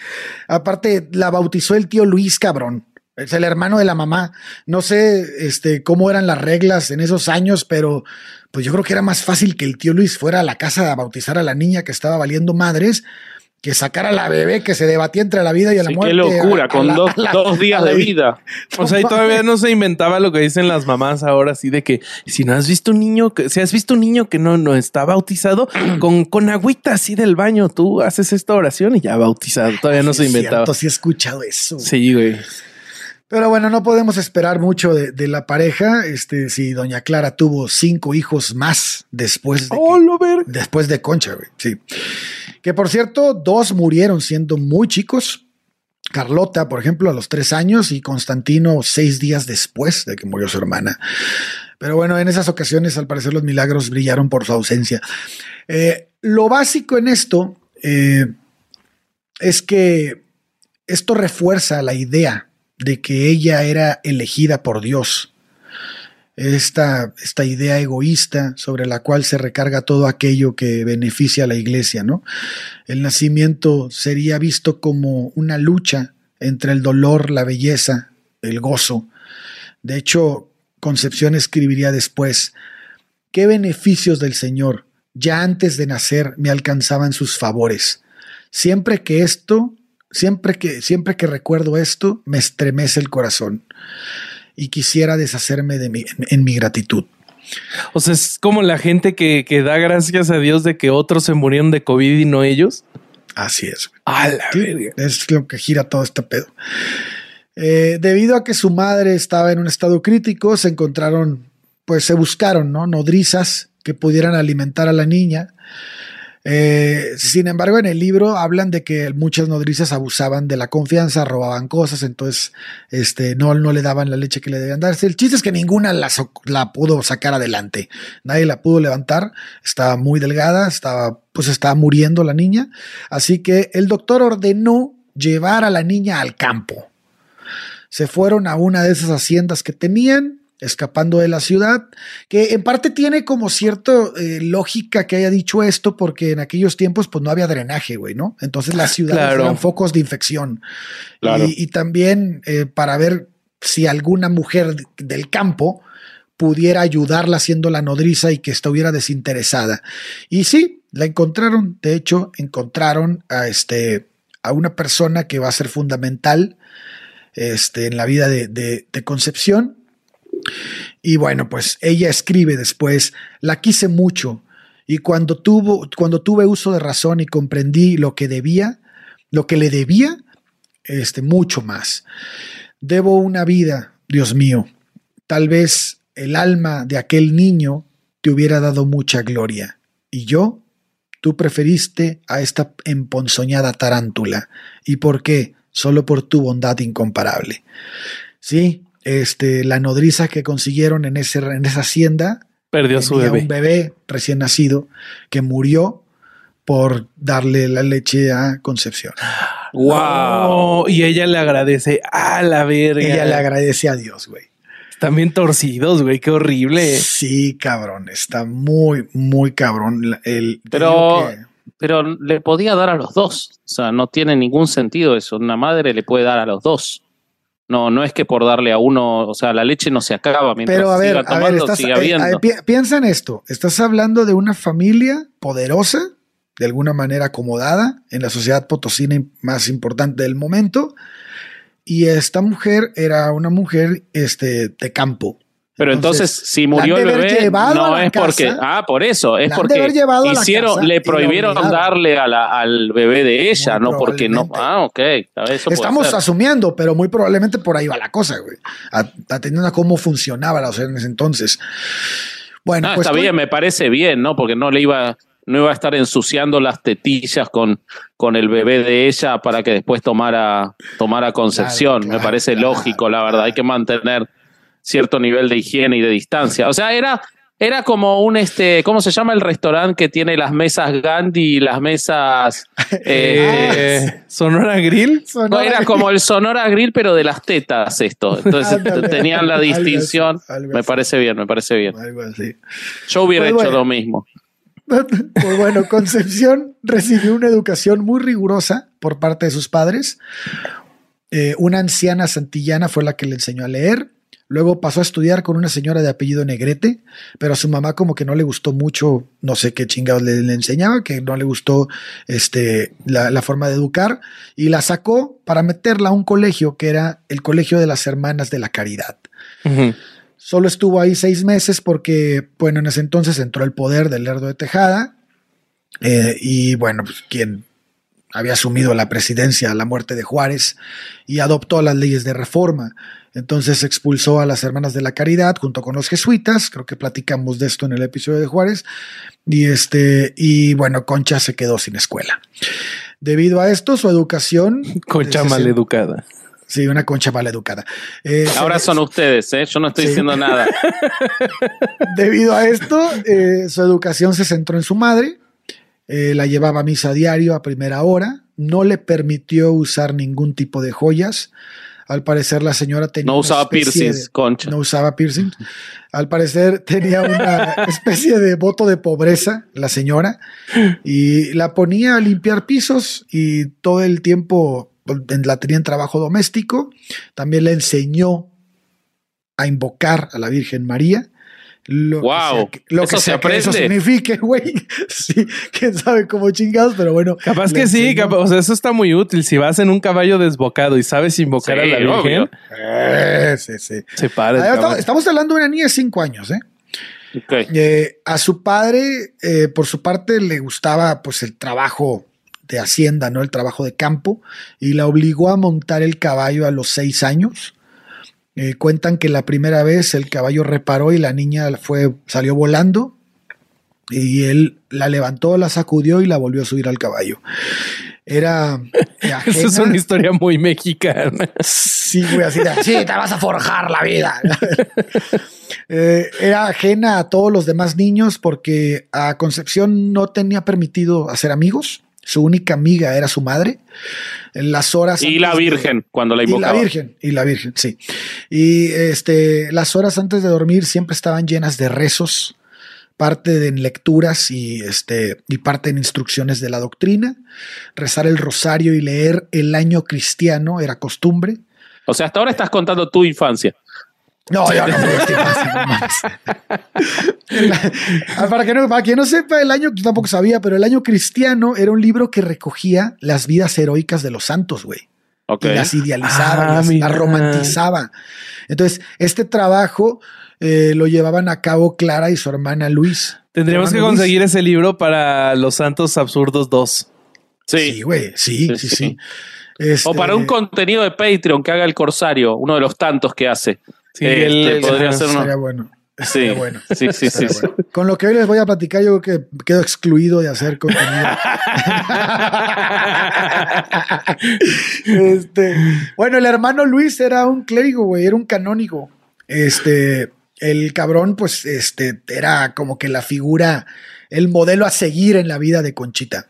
Aparte, la bautizó el tío Luis, cabrón. Es el hermano de la mamá. No sé este, cómo eran las reglas en esos años, pero pues yo creo que era más fácil que el tío Luis fuera a la casa a bautizar a la niña que estaba valiendo madres que sacar a la bebé que se debatía entre la vida y la Sí, muerte. qué locura, a- a con la- dos, la- dos días de vida. O sea, y todavía no se inventaba lo que dicen las mamás ahora, así de que si no has visto un niño, que, si has visto un niño que no, no está bautizado, con, con agüita así del baño, tú haces esta oración y ya bautizado. Todavía no Sí, se inventaba. cierto, sí he escuchado eso. Sí, güey. Pero bueno, no podemos esperar mucho de, de la pareja. Este, si doña Clara tuvo cinco hijos más después de, que- Oh, después de Concha, güey. Sí. Que por cierto, dos murieron siendo muy chicos. Carlota, por ejemplo, a los tres años y Constantino seis días después de que murió su hermana. Pero bueno, en esas ocasiones, al parecer, los milagros brillaron por su ausencia. Eh, lo básico en esto eh, es que esto refuerza la idea de que ella era elegida por Dios. Esta, esta idea egoísta sobre la cual se recarga todo aquello que beneficia a la iglesia, ¿no? El nacimiento sería visto como una lucha entre el dolor, la belleza, el gozo. De hecho, Concepción escribiría después, ¿qué beneficios del Señor ya antes de nacer me alcanzaban sus favores? Siempre que esto, siempre que, siempre que recuerdo esto, me estremece el corazón y quisiera deshacerme de mi, en, en mi gratitud. O sea, es como la gente que, que da gracias a Dios de que otros se murieron de COVID y no ellos. Así es. A la Sí, es lo que gira todo este pedo. Eh, debido a que su madre estaba en un estado crítico, se encontraron, pues se buscaron, ¿no? Nodrizas que pudieran alimentar a la niña. Eh, sin embargo, en el libro hablan de que muchas nodrizas abusaban de la confianza, robaban cosas, entonces este, no, no le daban la leche que le debían darse. El chiste es que ninguna la, la pudo sacar adelante. Nadie la pudo levantar. Estaba muy delgada, estaba, pues estaba muriendo la niña. Así que el doctor ordenó llevar a la niña al campo. Se fueron a una de esas haciendas que tenían escapando de la ciudad, que en parte tiene como cierta eh, lógica que haya dicho esto, porque en aquellos tiempos pues no había drenaje, güey, ¿no? Entonces las ciudades eran focos de infección. Y, también eh, para ver si alguna mujer del campo pudiera ayudarla siendo la nodriza y que estuviera desinteresada. Y sí, la encontraron, de hecho, encontraron a este a una persona que va a ser fundamental este, en la vida de, de, Concepción. Y bueno, pues ella escribe después, la quise mucho y cuando, tuvo, cuando tuve uso de razón y comprendí lo que debía, lo que le debía, este, mucho más. Debo una vida, Dios mío. Tal vez el alma de aquel niño te hubiera dado mucha gloria. Y yo, tú preferiste a esta emponzoñada tarántula. ¿Y por qué? Solo por tu bondad incomparable. Sí, este, la nodriza que consiguieron en, ese, en esa hacienda perdió su bebé. Un bebé recién nacido que murió por darle la leche a Concepción. Wow. y ella le agradece a la verga. Ella le agradece a Dios, güey. Están bien torcidos, güey. Qué horrible. Sí, cabrón. Está muy, muy cabrón. El, pero, pero le podía dar a los dos. O sea, no tiene ningún sentido eso. Una madre le puede dar a los dos. No, no es que por darle a uno, o sea, la leche no se acaba mientras Pero a ver, siga tomando, a ver, eh, eh, piensa en esto. Estás hablando de una familia poderosa de alguna manera acomodada en la sociedad potosina más importante del momento. Y esta mujer era una mujer este, de campo. Pero entonces, si murió el bebé, no es porque. Ah, por eso. Es porque hicieron, le prohibieron darle al bebé de ella, no porque no. Ah, ok. Estamos asumiendo, pero muy probablemente por ahí va la cosa, güey. Atendiendo a cómo funcionaba la en ese entonces. Bueno, ah, pues está bien, me parece bien, ¿no? Porque no le iba no iba a estar ensuciando las tetillas con, con el bebé de ella para que después tomara, tomara concepción. Me parece lógico, la verdad. Hay que mantener cierto nivel de higiene y de distancia. O sea, era, era como un, este, ¿cómo se llama el restaurante que tiene las mesas Gandhi y las mesas... Eh, ¿Sonora Grill? era como el Sonora Grill, pero de las tetas esto. Entonces tenían la distinción. me parece bien, me parece bien. Yo hubiera pues hecho lo mismo. Pues bueno, Concepción recibió una educación muy rigurosa por parte de sus padres. Eh, una anciana santillana fue la que le enseñó a leer. Luego pasó a estudiar con una señora de apellido Negrete, pero a su mamá como que no le gustó mucho, no sé qué chingados le, enseñaba, que no le gustó este, la, forma de educar, y la sacó para meterla a un colegio que era el Colegio de las Hermanas de la Caridad. Solo estuvo ahí seis meses porque, bueno, en ese entonces entró el poder del Lerdo de Tejada. Eh, y bueno, pues quien había asumido la presidencia a la muerte de Juárez y adoptó las leyes de reforma. Entonces expulsó a las hermanas de la caridad junto con los jesuitas. Creo que platicamos de esto en el episodio de Juárez. Y este, y bueno, Concha se quedó sin escuela. Debido a esto, su educación. Concha maleducada. Sí, una concha mal educada. Eh, Ahora son ustedes, ¿eh? yo no estoy diciendo nada. Debido a esto, eh, su educación se centró en su madre, eh, la llevaba a misa diario a primera hora, no le permitió usar ningún tipo de joyas. Al parecer la señora tenía... No usaba piercings, concha. No usaba piercings. Al parecer tenía una especie de voto de pobreza, la señora, y la ponía a limpiar pisos y todo el tiempo la tenía en trabajo doméstico, también le enseñó a invocar a la Virgen María. Lo wow, que lo que sea que eso signifique, güey. Sí, quién sabe cómo chingados, pero bueno. Capaz que sí, o sea, eso está muy útil. Si vas en un caballo desbocado y sabes invocar a la Virgen, eh, sí, sí. se para. Estamos, hablando de una niña de cinco años, ¿eh? eh a su padre, eh, por su parte, le gustaba pues el trabajo de hacienda, ¿no? El trabajo de campo, y la obligó a montar el caballo a los seis años. Eh, cuentan que la primera vez el caballo reparó y la niña fue, salió volando y él la levantó, la sacudió y la volvió a subir al caballo. Era. Esa es una historia muy mexicana. Sí, güey, así de, sí, te vas a forjar la vida. Eh, era ajena a todos los demás niños porque a Concepción no tenía permitido hacer amigos su única amiga era su madre. En las horas. Y la de- Virgen, cuando la y la invocaba. Virgen, y la Virgen, sí. Y este, las horas antes de dormir siempre estaban llenas de rezos, parte en lecturas y, este, y parte en instrucciones de la doctrina. Rezar el rosario y leer el año cristiano era costumbre. O sea, hasta ahora estás contando tu infancia. No, yo no me para, que no, para quien no sepa, el año, yo tampoco sabía, pero el año cristiano era un libro que recogía las vidas heroicas de los santos, güey. Ok. y las idealizaba, Ah, las, las romantizaba. Entonces, este trabajo eh, lo llevaban a cabo Clara y su hermana Luis. Tendríamos que Luis. conseguir ese libro para Los Santos Absurdos 2. Sí. Sí, güey, sí, sí, Sí, sí. sí. Este, O para un contenido de Patreon que haga el Corsario, uno de los tantos que hace. Sí, Este, el- podría ser uno. Estaría bueno. Sí, bueno. sí, sí, sí, Estaría sí. bueno. Con lo que hoy les voy a platicar, yo creo que quedo excluido de hacer contenido. este, bueno, el hermano Luis era un clérigo, güey, era un canónigo. Este, el cabrón, pues, este, era como que la figura, el modelo a seguir en la vida de Conchita.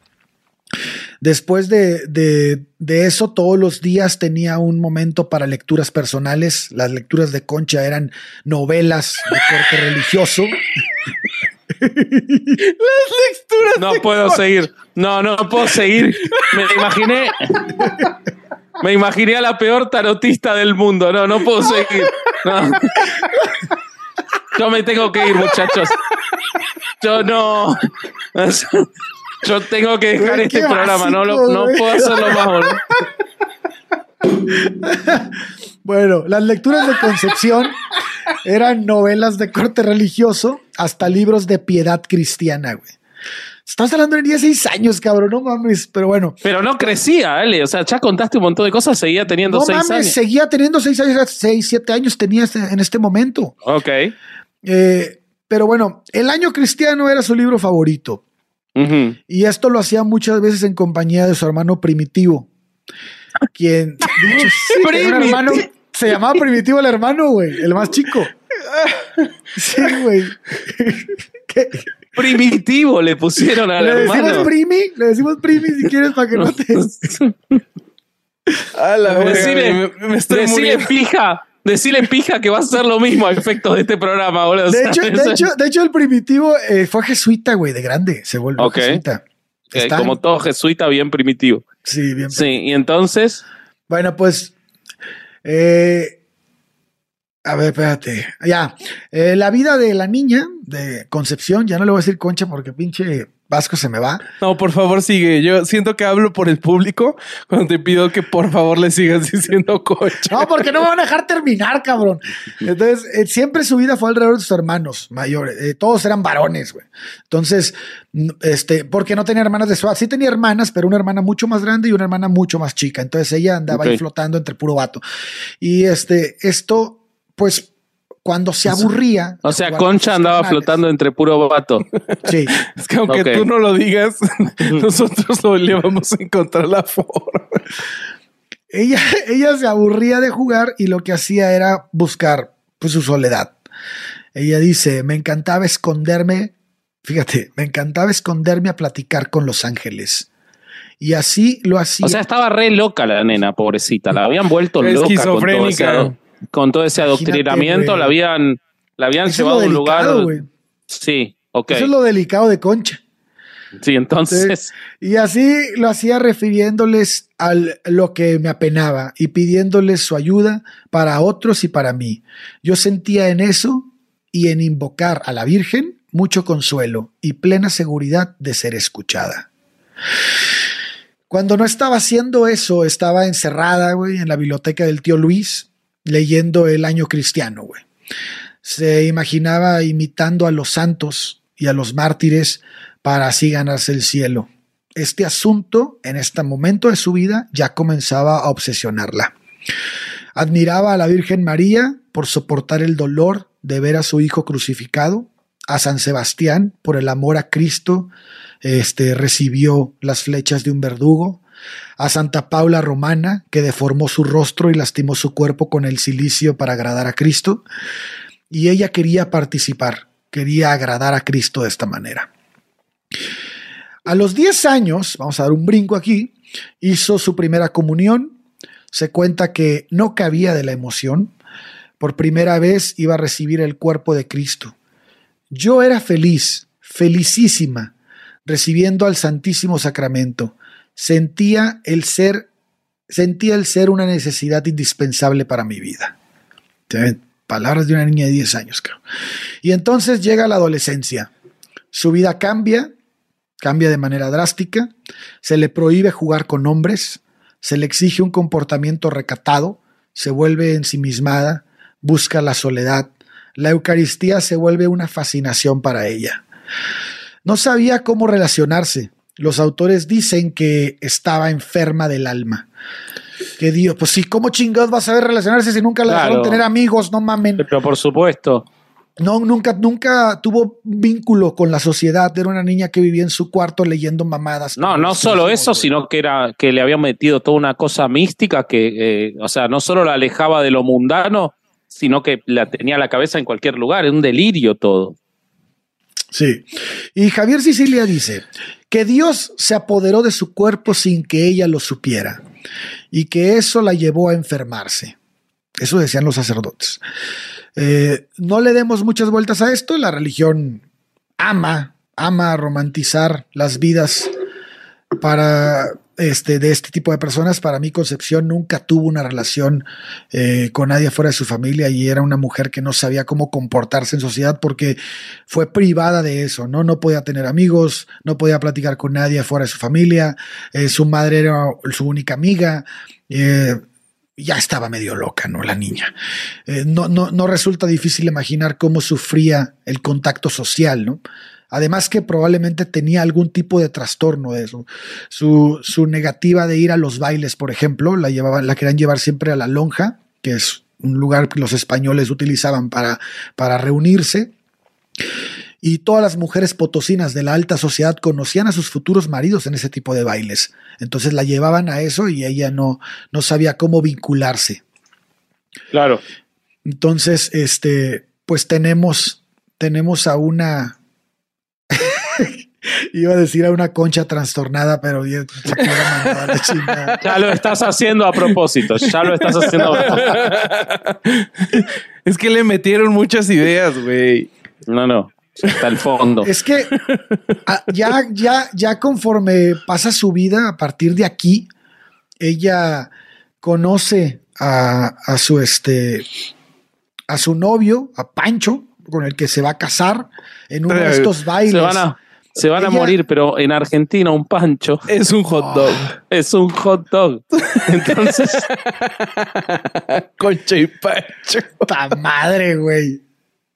Después de, de- de eso, todos los días tenía un momento para lecturas personales. Las lecturas de Concha eran novelas de corte religioso. No puedo seguir. No, no puedo seguir. Me imaginé. Me imaginé a la peor tarotista del mundo. No, no puedo seguir. No. Yo me tengo que ir, muchachos. Yo no. Yo tengo que dejar este programa. No, lo- no puedo hacerlo boludo. Bueno, las lecturas de Concepción eran novelas de corte religioso hasta libros de piedad cristiana, güey. Estamos hablando de 16 años, cabrón, no mames, pero bueno. Pero no crecía, Ale. O sea, ya contaste un montón de cosas. Seguía teniendo No mames, años. seguía teniendo 6 años, 6, 7 años tenía este- en este momento. Ok. Eh, pero bueno, El año cristiano era su libro favorito. Y esto lo hacía muchas veces en compañía de su hermano Primitivo, quien dicho, sí, hermano, se llamaba Primitivo el hermano, güey, el más chico. Sí, güey. Primitivo le pusieron al Le decimos hermano. Primi, le decimos Primi si quieres para que no te. A la Decile- me, me estoy Decile muriendo. Pija. Decile pija que va a ser lo mismo a efectos de este programa, boludo. De hecho, de hecho, de hecho el Primitivo eh, fue jesuita, güey, de grande, se volvió jesuita. Está- como todo jesuita, bien primitivo. Sí, bien. Sí, y entonces. Bueno, pues. eh, a ver, espérate. Ya. Eh, la vida de la niña de Concepción, ya no le voy a decir concha porque pinche Vasco se me va. No, por favor, sigue. Yo siento que hablo por el público cuando te pido que por favor le sigas diciendo coche. No, porque no me van a dejar terminar, cabrón. Entonces, eh, siempre su vida fue alrededor de sus hermanos mayores. Eh, todos eran varones, güey. Entonces, n- este, porque no tenía hermanas de su edad. Sí tenía hermanas, pero una hermana mucho más grande y una hermana mucho más chica. Entonces ella andaba ahí flotando entre puro vato. Y este, esto, pues, cuando se aburría. O sea, Concha andaba flotando entre puro vato. Sí. Es que aunque tú no lo digas, nosotros lo, le vamos a encontrar la forma. Ella, ella se aburría de jugar y lo que hacía era buscar pues, su soledad. Ella dice, me encantaba esconderme, fíjate, me encantaba esconderme a platicar con los ángeles. Y así lo hacía. O sea, estaba re loca la nena, pobrecita. La habían vuelto loca con todo, Esquizofrénica. ese, con todo ese adoctrinamiento. La habían, la habían Eso llevado a un lugar. Sí, ok. Eso es lo delicado de Concha. Sí, entonces. Y así lo hacía refiriéndoles a lo que me apenaba y pidiéndoles su ayuda para otros y para mí. Yo sentía en eso y en invocar a la Virgen mucho consuelo y plena seguridad de ser escuchada. Cuando no estaba haciendo eso, estaba encerrada, güey, en la biblioteca del tío Luis, leyendo el año cristiano, güey. Se imaginaba imitando a los santos y a los mártires para así ganarse el cielo. Este asunto, en este momento de su vida, ya comenzaba a obsesionarla. Admiraba a la Virgen María por soportar el dolor de ver a su hijo crucificado, a San Sebastián por el amor a Cristo, este recibió las flechas de un verdugo, a Santa Paula Romana, que deformó su rostro y lastimó su cuerpo con el silicio para agradar a Cristo, y ella quería participar, quería agradar a Cristo de esta manera. A los 10 años, vamos a dar un brinco aquí, hizo su primera comunión. Se cuenta que no cabía de la emoción. Por primera vez iba a recibir el cuerpo de Cristo. Yo era feliz, felicísima, recibiendo al Santísimo Sacramento. Sentía el ser, sentía el ser una necesidad indispensable para mi vida. Palabras de una niña de 10 años, creo. Y entonces llega la adolescencia. Su vida cambia, cambia de manera drástica. Se le prohíbe jugar con hombres, se le exige un comportamiento recatado, se vuelve ensimismada, busca la soledad. La Eucaristía se vuelve una fascinación para ella. No sabía cómo relacionarse. Los autores dicen que estaba enferma del alma. Que Dios, pues sí, ¿cómo chingados va a saber relacionarse si nunca le dejaron tener amigos? No mamen. Pero por supuesto. No, nunca, nunca tuvo vínculo con la sociedad. Era una niña que vivía en su cuarto leyendo mamadas. No, no solo eso, sino que era que le había metido toda una cosa mística que, eh, o sea, no solo la alejaba de lo mundano, sino que la tenía la cabeza en cualquier lugar. Es un delirio todo. Sí. Y Javier Sicilia dice que Dios se apoderó de su cuerpo sin que ella lo supiera y que eso la llevó a enfermarse. Eso decían los sacerdotes. Eh, no le demos muchas vueltas a esto. La religión ama, ama romantizar las vidas para este, de este tipo de personas. Para mí, Concepción nunca tuvo una relación eh, con nadie fuera de su familia y era una mujer que no sabía cómo comportarse en sociedad porque fue privada de eso, ¿no? No podía tener amigos, no podía platicar con nadie fuera de su familia, eh, su madre era su única amiga. Eh, ya estaba medio loca, ¿no? La niña. no, no, no resulta difícil imaginar cómo sufría el contacto social, ¿no? Además que probablemente tenía algún tipo de trastorno de eso. Su, su negativa de ir a los bailes, por ejemplo, la, llevaban, la querían llevar siempre a la lonja, que es un lugar que los españoles utilizaban para, para reunirse. Y todas las mujeres potosinas de la alta sociedad conocían a sus futuros maridos en ese tipo de bailes. Entonces la llevaban a eso y ella no, no sabía cómo vincularse. Claro. Entonces, este, pues tenemos, tenemos a una, Iba a decir a una concha trastornada, pero ya, ya lo estás haciendo a propósito. Ya lo estás haciendo a propósito. Es que le metieron muchas ideas, güey. No, no. Hasta el fondo. Es que ya, ya, ya conforme pasa su vida, a partir de aquí, ella conoce a, a su este a su novio, a Pancho, con el que se va a casar en uno de estos bailes. Se van a, se van a morir, pero en Argentina un pancho es un hot dog. Es un hot dog. Entonces. Concha y pancho. ¡Ta madre, güey!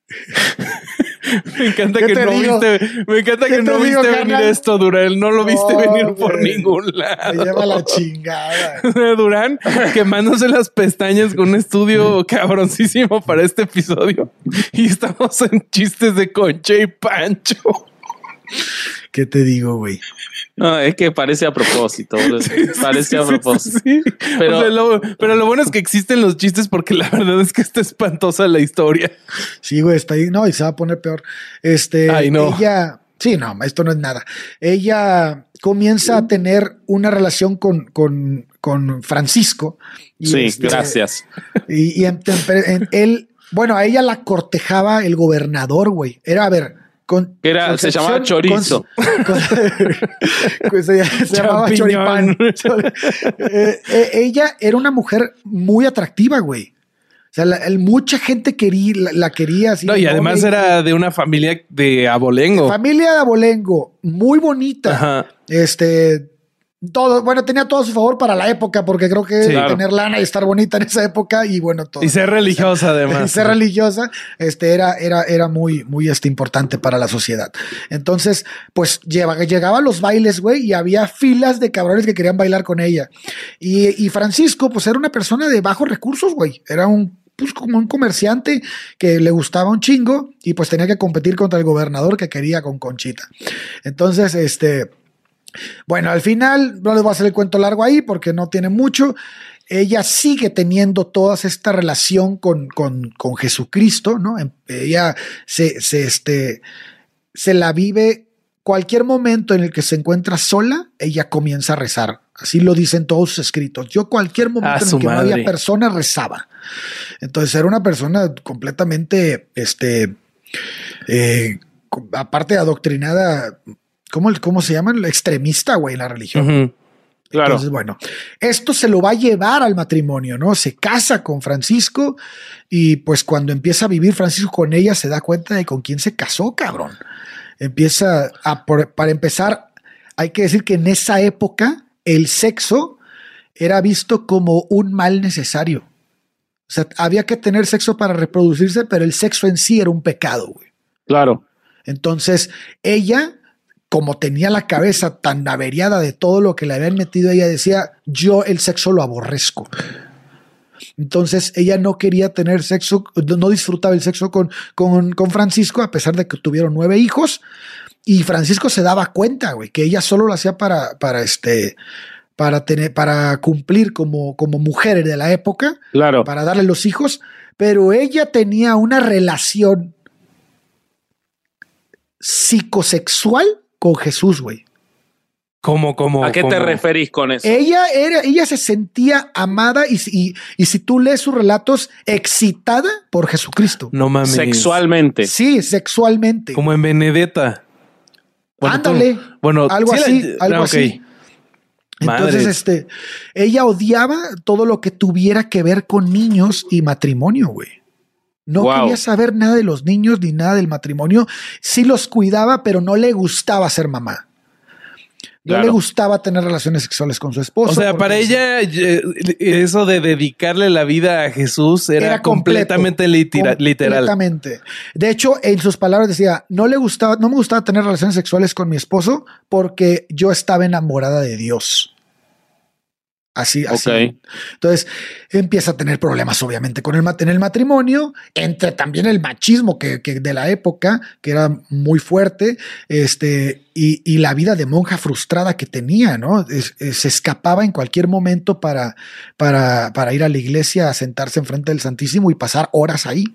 Me encanta que no viste, me encanta que no viste venir esto, Durán. No lo viste venir por ningún lado. Me lleva la chingada. Durán quemándose las pestañas con un estudio cabroncísimo para este episodio. Y estamos en chistes de Concha y Pancho. ¿Qué te digo, güey? No, es que parece a propósito. parece a propósito. Pero, lo, pero lo bueno es que existen los chistes porque la verdad es que está espantosa la historia. Sí, güey, está ahí. No, y se va a poner peor. Este, Ay, no. ella, sí, no, esto no es nada. Ella comienza a tener una relación con, con, con Francisco. sí, este, gracias. Y, y en, él, bueno, a ella la cortejaba el gobernador, güey. Era, a ver, era, se llamaba chorizo. se, llamaba choripán. Eh, eh, ella era una mujer muy atractiva, güey. O sea, mucha gente quería, la, quería. Así, no, y además era de una familia de abolengo. familia de abolengo, muy bonita. Este, todo, bueno, tenía todo a su favor para la época, porque creo que tener lana y estar bonita en esa época y bueno, todo. Y ser religiosa además. y ser religiosa, este era, era, era muy, muy este, importante para la sociedad. Entonces, pues llegaba a los bailes, güey, y había filas de cabrones que querían bailar con ella. Y, y Francisco, pues era una persona de bajos recursos, güey. Era un pues como un comerciante que le gustaba un chingo y pues tenía que competir contra el gobernador que quería con Conchita. Entonces, este, bueno, al final, no les voy a hacer el cuento largo ahí porque no tiene mucho. Ella sigue teniendo toda esta relación con, con, con Jesucristo, ¿no? Em, ella se, se, este, se la vive cualquier momento en el que se encuentra sola, ella comienza a rezar. Así lo dicen todos sus escritos. Yo cualquier momento en el que no había persona rezaba. Entonces era una persona completamente, este, eh, aparte adoctrinada, ¿cómo, cómo se llama? Extremista, güey, en la religión. Claro. Entonces, bueno, esto se lo va a llevar al matrimonio, ¿no? Se casa con Francisco y pues cuando empieza a vivir Francisco con ella se da cuenta de con quién se casó, cabrón empieza a, para empezar, hay que decir que en esa época el sexo era visto como un mal necesario. O sea, había que tener sexo para reproducirse, pero el sexo en sí era un pecado, güey. Claro. Entonces, ella, como tenía la cabeza tan averiada de todo lo que le habían metido, ella decía, yo el sexo lo aborrezco. Entonces ella no quería tener sexo, no disfrutaba el sexo con, con, Francisco, a pesar de que tuvieron nueve hijos. Y Francisco se daba cuenta, güey, que ella solo lo hacía para, para este, para tener, para cumplir como, como mujer de la época, claro. para darle los hijos, pero ella tenía una relación psicosexual con Jesús, güey. ¿Cómo, cómo, ¿A qué te referís con eso? Ella, era, ella se sentía amada y, y, si tú lees sus relatos, excitada por Jesucristo. No mames. Sexualmente. Sí, sexualmente. Como en Benedetta. Ándale. bueno, algo así, algo así. Entonces, este, ella odiaba todo lo que tuviera que ver con niños y matrimonio, güey. No quería saber nada de los niños ni nada del matrimonio. Sí los cuidaba, pero no le gustaba ser mamá. No le gustaba tener relaciones sexuales con su esposo. O sea, para ella eso de dedicarle la vida a Jesús era, completamente literal. Completamente. De hecho, en sus palabras decía, no le gustaba, no me gustaba tener relaciones sexuales con mi esposo porque yo estaba enamorada de Dios. Así, así. Entonces empieza a tener problemas, obviamente, con el, en el matrimonio, entre también el machismo que, de la época, que era muy fuerte, este, y, la vida de monja frustrada que tenía, ¿no? se escapaba en cualquier momento para, para, para, ir a la iglesia a sentarse enfrente del Santísimo y pasar horas ahí.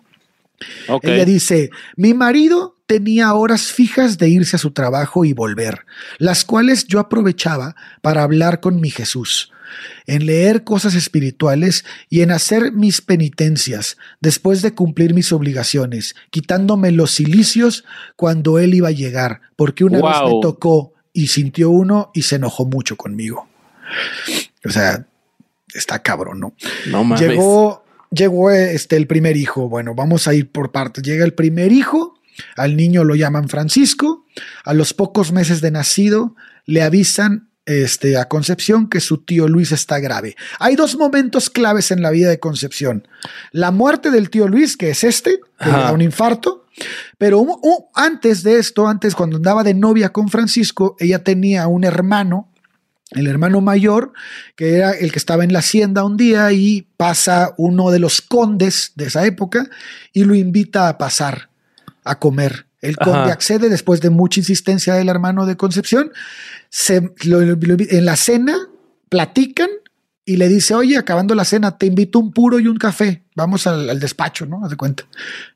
Ella dice: Mi marido tenía horas fijas de irse a su trabajo y volver, las cuales yo aprovechaba para hablar con mi Jesús en leer cosas espirituales y en hacer mis penitencias después de cumplir mis obligaciones, quitándome los cilicios cuando él iba a llegar, porque una vez me tocó y sintió uno y se enojó mucho conmigo. O sea, está cabrón, ¿no? No mames. Llegó, llegó este, el primer hijo. Bueno, vamos a ir por partes. Llega el primer hijo, al niño lo llaman Francisco. A los pocos meses de nacido, le avisan este, a Concepción que su tío Luis está grave. Hay dos momentos claves en la vida de Concepción. La muerte del tío Luis, que es este, que da un infarto, pero antes de esto, antes cuando andaba de novia con Francisco, ella tenía un hermano, el hermano mayor, que era el que estaba en la hacienda un día y pasa uno de los condes de esa época y lo invita a pasar a comer. El conde accede después de mucha insistencia del hermano de Concepción se, en la cena platican y le dice, oye, acabando la cena, te invito un puro y un café, vamos al, despacho, ¿no? Haz de cuenta.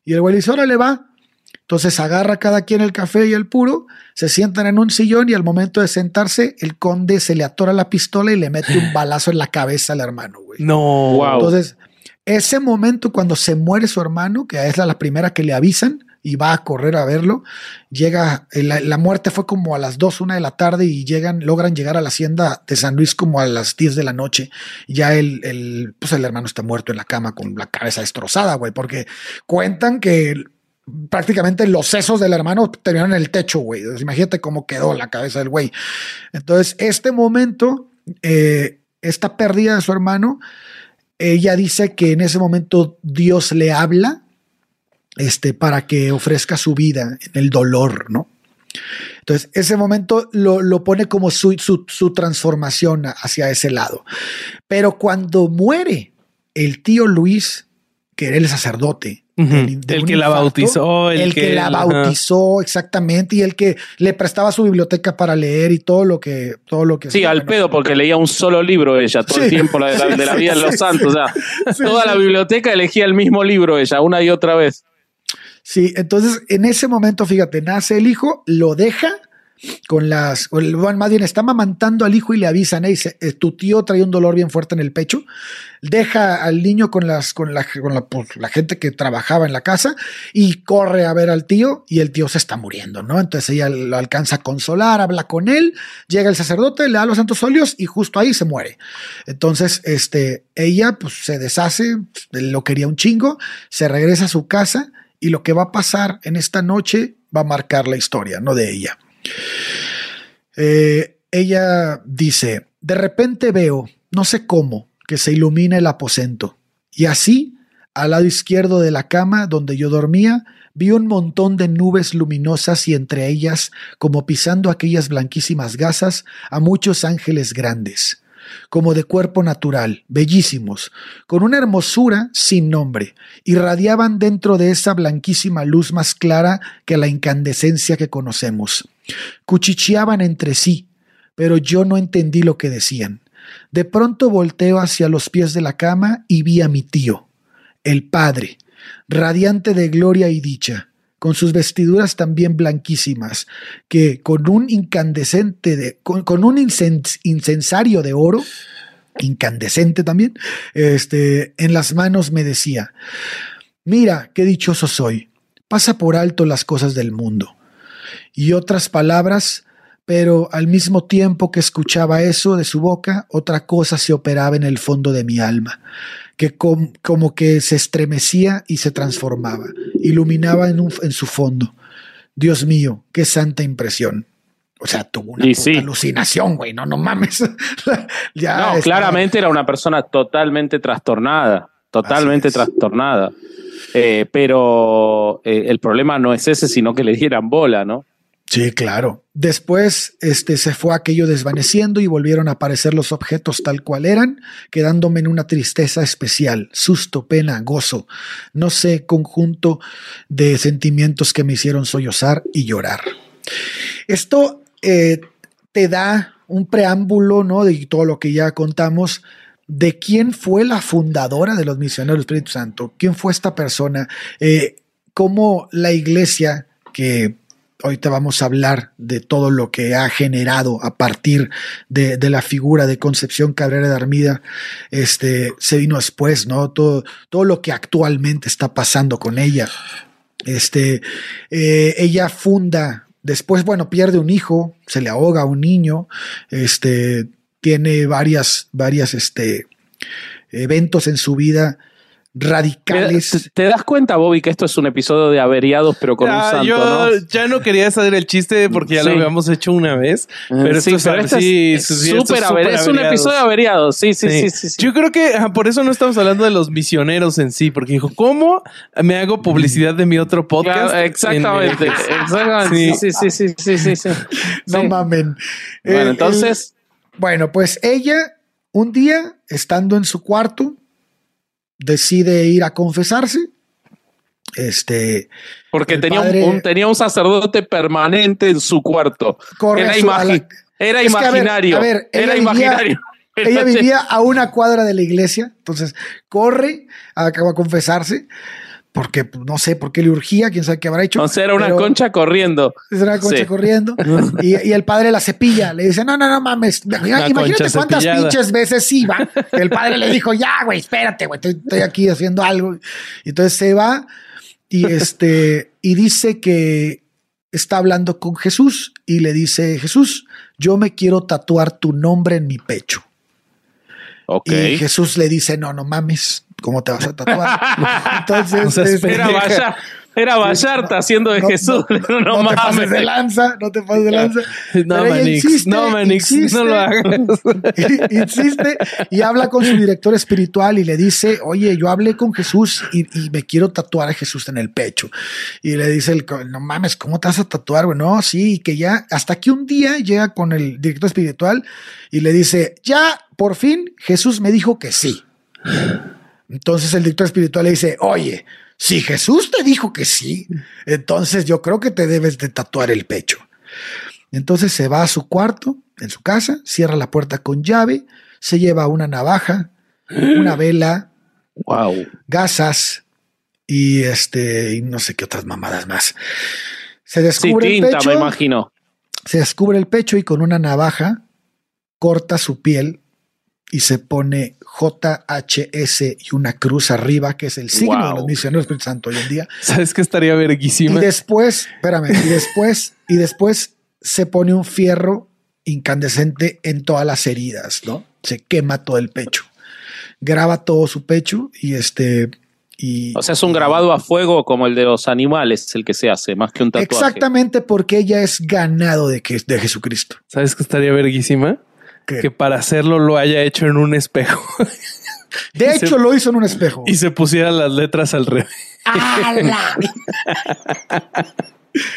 Y el güey dice, órale, va. Entonces agarra cada quien el café y el puro, se sientan en un sillón y al momento de sentarse, el conde se le atora la pistola y le mete un balazo en la cabeza al hermano, güey. No, wow. Entonces, ese momento cuando se muere su hermano, que es la, la primera que le avisan, y va a correr a verlo. Llega, eh, la, muerte fue como a las 2, 1 de la tarde y llegan, logran llegar a la hacienda de San Luis como a las 10 de la noche. Ya el, el, pues el hermano está muerto en la cama con la cabeza destrozada, güey, porque cuentan que prácticamente los sesos del hermano terminaron en el techo, güey. imagínate cómo quedó la cabeza del güey. Entonces, este momento, eh, esta pérdida de su hermano, ella dice que en ese momento Dios le habla este, para que ofrezca su vida en el dolor, ¿no? Entonces, ese momento lo, pone como su, su, transformación hacia ese lado. Pero cuando muere el tío Luis, que era el sacerdote, el, que la bautizó, el, que, la bautizó exactamente y el que le prestaba su biblioteca para leer y todo lo que todo lo que sí al pedo porque leía un solo libro ella todo el tiempo de la, vida de los santos o sea toda la biblioteca elegía el mismo libro ella una y otra vez Sí, entonces en ese momento, fíjate, nace el hijo, lo deja con las, bueno, más está mamantando al hijo y le avisan, dice, eh, tu tío trae un dolor bien fuerte en el pecho, deja al niño con las, con la, con pues, la, gente que trabajaba en la casa y corre a ver al tío y el tío se está muriendo, ¿no? Entonces ella lo alcanza a consolar, habla con él, llega el sacerdote, le da los santos óleos y justo ahí se muere. Entonces, este, ella pues se deshace, lo quería un chingo, se regresa a su casa y lo que va a pasar en esta noche va a marcar la historia, no de ella. Eh, ella dice, de repente veo, no sé cómo, que se ilumina el aposento. Y así, al lado izquierdo de la cama donde yo dormía, vi un montón de nubes luminosas y entre ellas, como pisando aquellas blanquísimas gasas, a muchos ángeles grandes, como de cuerpo natural, bellísimos, con una hermosura sin nombre, irradiaban dentro de esa blanquísima luz más clara que la incandescencia que conocemos. Cuchicheaban entre sí, pero yo no entendí lo que decían. De pronto volteo hacia los pies de la cama y vi a mi tío, el padre, radiante de gloria y dicha, con sus vestiduras también blanquísimas, que con un incandescente de, con, un incensario de oro, incandescente también, este, en las manos me decía, mira qué dichoso soy, pasa por alto las cosas del mundo. Y otras palabras pero al mismo tiempo que escuchaba eso de su boca, otra cosa se operaba en el fondo de mi alma, que como que se estremecía y se transformaba, iluminaba en, en su fondo. Dios mío, qué santa impresión. O sea, tuvo una alucinación, güey, no, no mames. no, claramente era una persona totalmente trastornada, totalmente trastornada. Eh, pero eh, el problema no es ese, sino que le dieran bola, ¿no? Sí, claro. Después este, se fue aquello desvaneciendo y volvieron a aparecer los objetos tal cual eran, quedándome en una tristeza especial, susto, pena, gozo, no sé, conjunto de sentimientos que me hicieron sollozar y llorar. Esto eh, te da un preámbulo, ¿no? De todo lo que ya contamos, de quién fue la fundadora de los misioneros del Espíritu Santo, quién fue esta persona, eh, cómo la iglesia que ahorita vamos a hablar de todo lo que ha generado a partir de, la figura de Concepción Cabrera de Armida, este, se vino después, ¿no? Todo, todo lo que actualmente está pasando con ella. Este, eh, ella funda, después, bueno, pierde un hijo, se le ahoga un niño, este, tiene varias, varias, este, eventos en su vida radicales. ¿Te, das cuenta, Bobby, que esto es un episodio de averiados, pero con un santo, yo ya no quería saber el chiste porque ya lo habíamos hecho una vez. Pero sí, esto es, sí, es, super es un episodio de averiados. Sí, sí, sí. Yo creo que por eso no estamos hablando de los misioneros en sí, porque dijo, ¿cómo me hago publicidad de mi otro podcast? exactamente. exactamente. Sí, sí, sí, sí, sí, sí. No mamen. Bueno, entonces. bueno, pues ella, un día, estando en su cuarto, decide ir a confesarse. Este. Porque tenía, un, tenía un sacerdote permanente en su cuarto. era, era imaginario. era imaginario. ella vivía a una cuadra de la iglesia, entonces corre a, a confesarse porque pues, no sé por qué le urgía, quién sabe qué habrá hecho. No sé, era una concha corriendo. Era una concha corriendo. y, el padre la cepilla, le dice, no, no, no mames, imagínate cuántas pinches veces iba. El padre le dijo, ya, güey, espérate, güey, estoy, aquí haciendo algo. Y entonces se va y este, y dice que está hablando con Jesús y le dice, Jesús, yo me quiero tatuar tu nombre en mi pecho. Y Jesús le dice, no, no mames, ¿cómo te vas a tatuar? Entonces, era, Vallarta, era Vallarta haciendo de Jesús. No, no, te pases de lanza, no te pases de lanza. No, Manix, no, Manix, no lo hagas. insiste y habla con su director espiritual y le dice, oye, yo hablé con Jesús y, me quiero tatuar a Jesús en el pecho. Y le dice, el, no mames, ¿cómo te vas a tatuar? Bueno, sí, que ya, hasta que un día llega con el director espiritual y le dice, ya, por fin, Jesús me dijo que sí. Entonces el director espiritual le dice, oye, si Jesús te dijo que sí, entonces yo creo que te debes de tatuar el pecho. Entonces se va a su cuarto, en su casa, cierra la puerta con llave, se lleva una navaja, una vela, wow. gasas y este, y no sé qué otras mamadas más. Se descubre el pecho, me imagino. se descubre el pecho y con una navaja corta su piel y se pone JHS y una cruz arriba, que es el signo Wow. de los misioneros del Espíritu Santo hoy en día. ¿Sabes que estaría Y verguísima? después, espérame, y después, y después se pone un fierro incandescente en todas las heridas, ¿no? Se quema todo el pecho. Graba todo su pecho y este. Y, O sea, es un grabado a fuego como el de los animales, el que se hace, más que un tatuaje. Exactamente porque ella es ganado de, que, de Jesucristo. ¿Sabes que estaría verguísima? Que, Que para hacerlo lo haya hecho en un espejo de se- hecho, lo hizo en un espejo. y se pusiera las letras al revés. ¡Ala!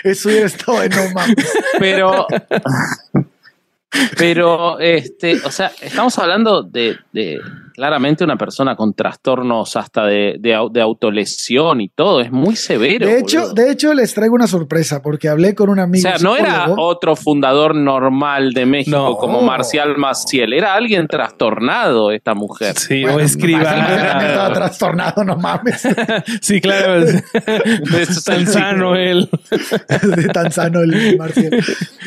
Eso hubiera estado de no mames. Pero, pero, este, o sea, estamos hablando de, de claramente una persona con trastornos hasta de, de, au- de autolesión y todo. Es muy severo. De hecho, boludo. de hecho, les traigo una sorpresa porque hablé con un o amigo. sea, no era otro fundador normal de México No. como Marcial Maciel, era alguien trastornado esta mujer. Sí, Bueno, o escriba. Estaba trastornado, no mames. sí, claro. Es Tan sano él. de tan sano el Marcial.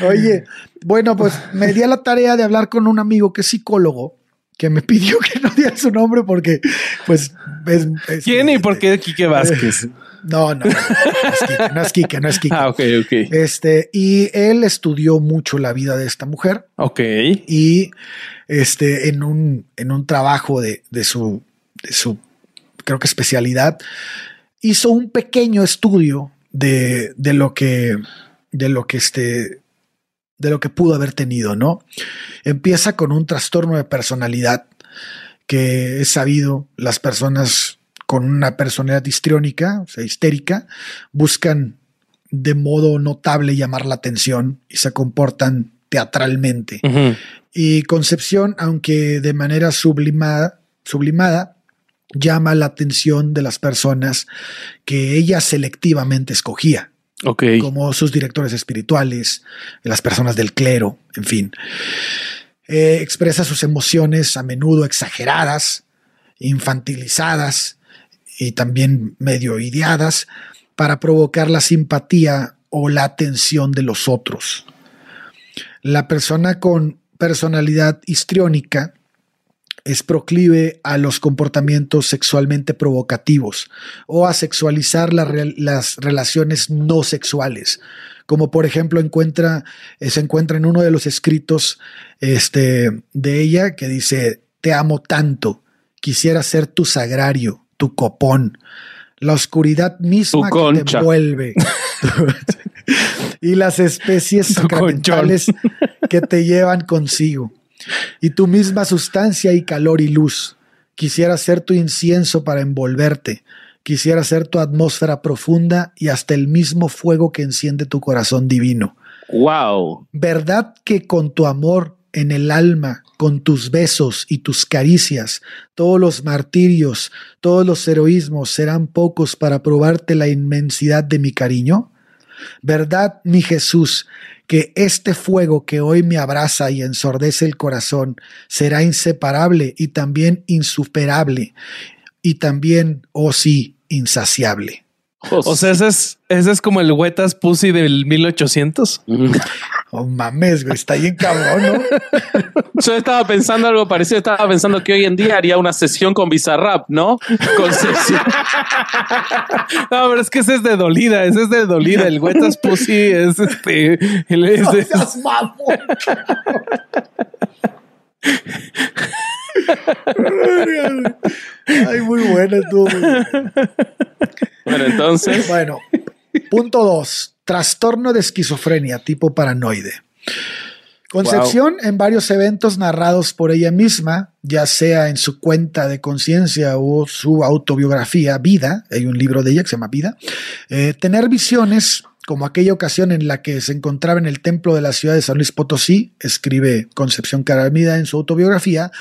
Oye, bueno, pues me di a la tarea de hablar con un amigo que es psicólogo que me pidió que no diera su nombre porque, pues, es. es- ¿Quién y por qué Quique Vázquez? No, no, no, es Quique, no es Quique, no es. Ah, ok, ok. Este, y él estudió mucho la vida de esta mujer Ok. y este, en un, en un trabajo de, de su, de su, creo que especialidad, hizo un pequeño estudio de, de lo que, de lo que este, de lo que pudo haber tenido, ¿no? Empieza con un trastorno de personalidad que es sabido, las personas con una personalidad histriónica, o sea, histérica, buscan de modo notable llamar la atención y se comportan teatralmente. Y Concepción, aunque de manera sublimada, sublimada, llama la atención de las personas que ella selectivamente escogía, Como sus directores espirituales, las personas del clero, en fin. Eh, expresa sus emociones a menudo exageradas, infantilizadas y también medio ideadas para provocar la simpatía o la atención de los otros. La persona con personalidad histriónica es proclive a los comportamientos sexualmente provocativos o a sexualizar la las relaciones no sexuales, como por ejemplo encuentra, eh, se encuentra en uno de los escritos este, de ella que dice, te amo tanto, quisiera ser tu sagrario, tu copón, la oscuridad misma Tu que te envuelve. y las especies sacramentales que te llevan consigo. Y tu misma sustancia y calor y luz. Quisiera ser tu incienso para envolverte. Quisiera ser tu atmósfera profunda y hasta el mismo fuego que enciende tu corazón divino. Wow. ¿Verdad que con tu amor en el alma, con tus besos y tus caricias, todos los martirios, todos los heroísmos serán pocos para probarte la inmensidad de mi cariño? ¿Verdad, mi Jesús, que este fuego que hoy me abraza y ensordece el corazón será inseparable y también insuperable y también, oh sí, insaciable? O sea, ese es, ese es como el Huetas Pussy del 1800. Oh mames, güey, está bien cabrón, ¿no? Yo estaba pensando algo parecido, estaba pensando que hoy en día haría una sesión con Bizarrap, ¿no? Concepción. No, pero es que ese es de dolida, ese es de dolida. El Huetas Pussy es este. el- es No seas mamón. Ay, muy buena buena. Bueno, entonces, Bueno, punto dos. Trastorno de esquizofrenia tipo paranoide. Concepción en varios eventos narrados por ella misma, ya sea en su cuenta de conciencia o su autobiografía Vida, hay un libro de ella que se llama Vida, eh, tener visiones como aquella ocasión en la que se encontraba en el templo de la ciudad de San Luis Potosí, escribe Concepción Caramida en su autobiografía,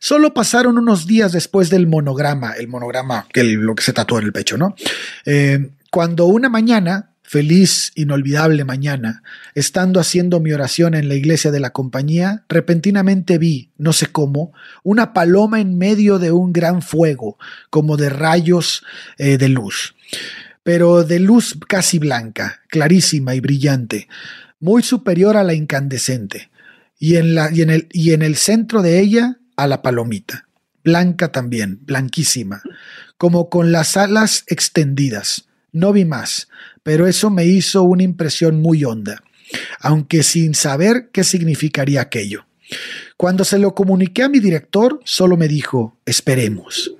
solo pasaron unos días después del monograma, el monograma, que el- lo que se tatuó en el pecho, ¿no? Eh, cuando una mañana, feliz, inolvidable mañana, estando haciendo mi oración en la iglesia de la compañía, repentinamente vi, no sé cómo, una paloma en medio de un gran fuego, como de rayos eh, de luz, pero de luz casi blanca, clarísima y brillante, muy superior a la incandescente, y en, el centro de ella a la palomita, blanca también, blanquísima, como con las alas extendidas. No vi más, pero eso me hizo una impresión muy honda, aunque sin saber qué significaría aquello. Cuando se lo comuniqué a mi director, solo me dijo, esperemos.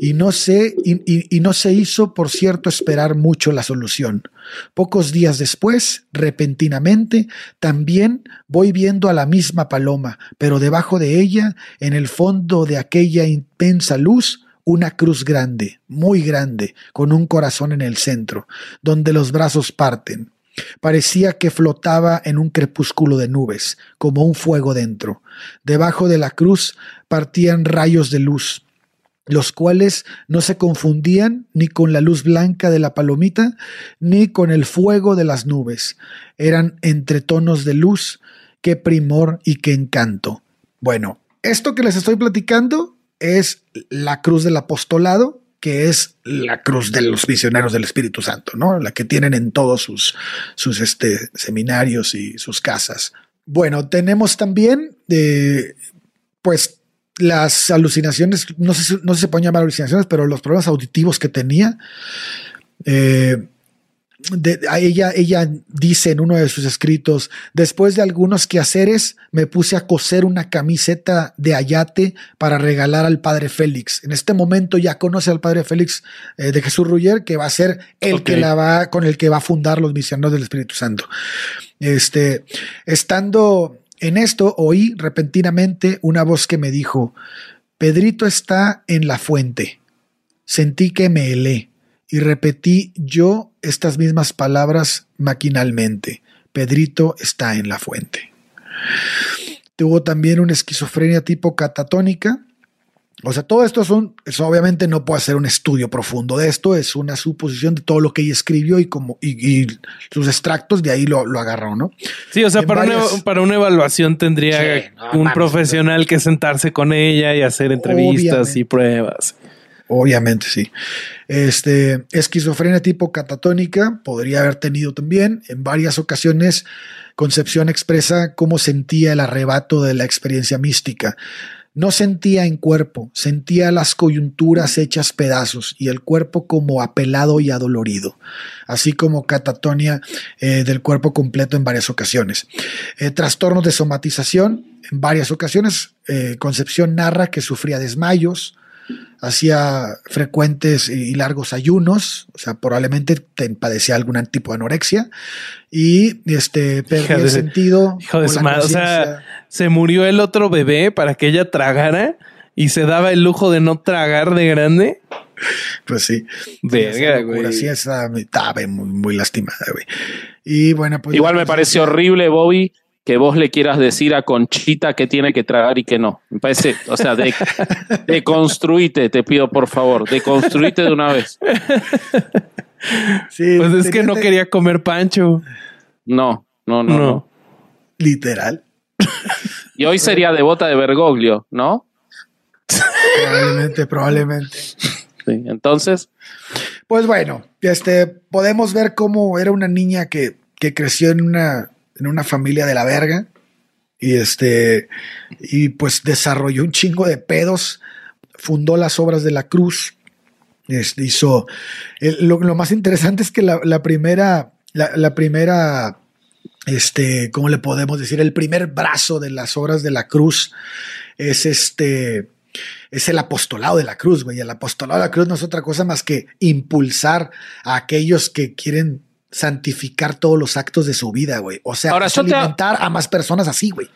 Y no, sé, y, y, no se hizo, por cierto, esperar mucho la solución. Pocos días después, repentinamente, también voy viendo a la misma paloma, pero debajo de ella, en el fondo de aquella intensa luz, una cruz grande, muy grande, con un corazón en el centro, donde los brazos parten. Parecía que flotaba en un crepúsculo de nubes, como un fuego dentro. Debajo de la cruz partían rayos de luz, los cuales no se confundían ni con la luz blanca de la palomita, ni con el fuego de las nubes. Eran entre tonos de luz, qué primor y qué encanto. Bueno, esto que les estoy platicando es la cruz del apostolado, que es la cruz de los misioneros del Espíritu Santo, ¿no? La que tienen en todos sus, sus este, seminarios y sus casas. Bueno, tenemos también, eh, pues, las alucinaciones, no sé, no sé si se pueden llamar alucinaciones, pero los problemas auditivos que tenía. Eh, ella, ella dice en uno de sus escritos, después de algunos quehaceres me puse a coser una camiseta de ayate para regalar al padre Félix. En este momento ya conoce al padre Félix eh, de Jesús Ruller, que va a ser el que la va, con el que va a fundar los misioneros del Espíritu Santo. Este, estando en esto, oí repentinamente una voz que me dijo, Pedrito está en la fuente. Sentí que me helé y repetí yo estas mismas palabras maquinalmente. Pedrito está en la fuente. Tuvo también una esquizofrenia tipo catatónica. O sea, todo esto son, eso obviamente no puede ser un estudio profundo de esto, es una suposición de todo lo que ella escribió y como y, sus extractos de ahí lo, lo, agarró, ¿no? Sí, o sea, para, una, para una evaluación tendría sí, no, un profesional que sentarse con ella y hacer entrevistas obviamente. y pruebas. Obviamente sí. Este, esquizofrenia tipo catatónica podría haber tenido también. En varias ocasiones, Concepción expresa cómo sentía el arrebato de la experiencia mística. No sentía en cuerpo, sentía las coyunturas hechas pedazos y el cuerpo como apelado y adolorido, así como catatonia eh, del cuerpo completo en varias ocasiones. Eh, trastornos de somatización, en varias ocasiones, eh, Concepción narra que sufría desmayos, hacía frecuentes y largos ayunos, o sea, probablemente padecía algún tipo de anorexia y este perdía el sentido. Hijo de su madre, o sea, se murió el otro bebé para que ella tragara y se daba el lujo de no tragar de grande. Pues sí. Verga, güey. Así estaba, estaba muy, muy lastimada, güey. Y bueno, pues. Igual me parece horrible, Bobby, que vos le quieras decir a Conchita que tiene que tragar y que no. Me parece, o sea, de, deconstruite, te pido por favor, deconstruite de una vez. Sí, pues es que no quería comer pancho. No, no, no, no. no. Literal. Y hoy sería devota de Bergoglio, ¿no? Probablemente, probablemente. Sí, entonces. Pues bueno, este, podemos ver cómo era una niña que, que creció en una una familia de la verga. Y este, y pues desarrolló un chingo de pedos, fundó las obras de la cruz. Este, hizo. Lo, más interesante es que la, la primera, la, la, primera, este, ¿cómo le podemos decir? El primer brazo de las obras de la cruz es este. Es el apostolado de la cruz, güey. El apostolado de la cruz no es otra cosa más que impulsar a aquellos que quieren santificar todos los actos de su vida, güey. O sea, Ahora, es alimentar a más personas así, güey.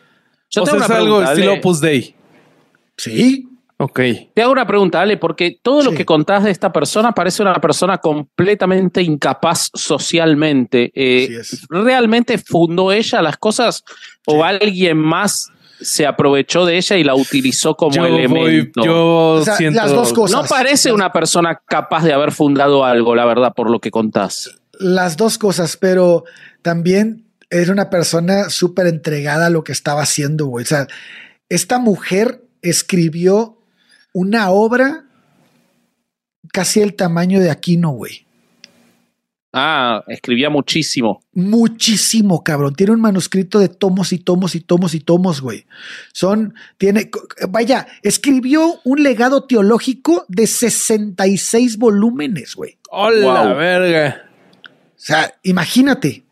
Yo o sea, es algo estilo Opus Dei. Sí. Ok. Te hago una pregunta, Ale, porque todo sí. lo que contás de esta persona parece una persona completamente incapaz socialmente. Eh, ¿Realmente fundó ella las cosas o alguien más se aprovechó de ella y la utilizó como yo elemento. Voy, yo o sea, siento... las dos cosas. No parece una persona capaz de haber fundado algo, la verdad, por lo que contás las dos cosas, pero también era una persona súper entregada a lo que estaba haciendo, güey. O sea, esta mujer escribió una obra casi el tamaño de Aquino, güey. Ah, escribía muchísimo. Muchísimo, cabrón. Tiene un manuscrito de tomos y tomos y tomos y tomos, güey. Son, tiene, vaya, escribió un legado teológico de 66 volúmenes, güey. ¡Hola, Wow. verga! O sea, imagínate.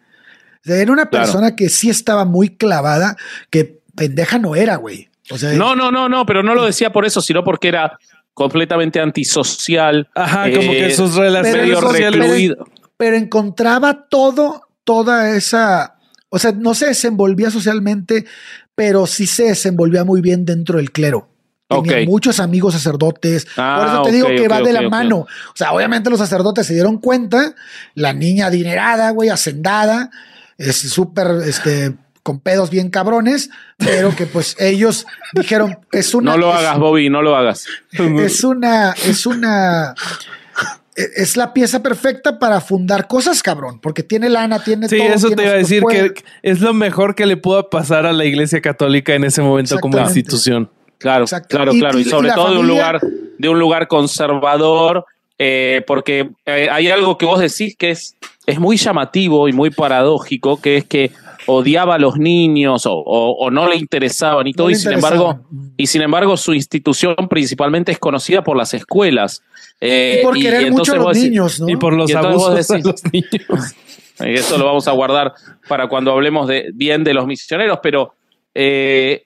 O sea, Era una Claro. persona que sí estaba muy clavada, que pendeja no era, güey. O sea, No, no, no, no, pero no lo decía por eso, sino porque era completamente antisocial. Ajá, como eh, que sus relaciones recluido. pero encontraba todo, toda esa, o sea, no se desenvolvía socialmente, pero sí se desenvolvía muy bien dentro del clero. Tenía muchos amigos sacerdotes. Ah, Por eso te ok, digo que va de la mano. O sea, obviamente los sacerdotes se dieron cuenta, la niña adinerada, güey, hacendada, es súper, este, con pedos bien cabrones, pero que pues ellos dijeron, es una... No lo es- hagas, Bobby, no lo hagas. es una, es una, es la pieza perfecta para fundar cosas, cabrón, porque tiene lana, tiene Sí, todo. eso tiene te iba a decir que es lo mejor que le pudo pasar a la iglesia católica en ese momento como institución. Claro, Exacto. claro, Y- claro. Y, y- sobre y todo de un lugar, de un lugar conservador, eh, porque eh, hay algo que vos decís que es, es muy llamativo y muy paradójico, que es que odiaba a los niños o, o- o no le interesaban y todo, y sin embargo, y sin embargo, su institución principalmente es conocida por las escuelas. Eh, Y por querer mucho a entonces los decís- niños, ¿no? Y por los abusos decís- los niños. Eh, Eso lo vamos a guardar para cuando hablemos de, bien de los misioneros, pero eh,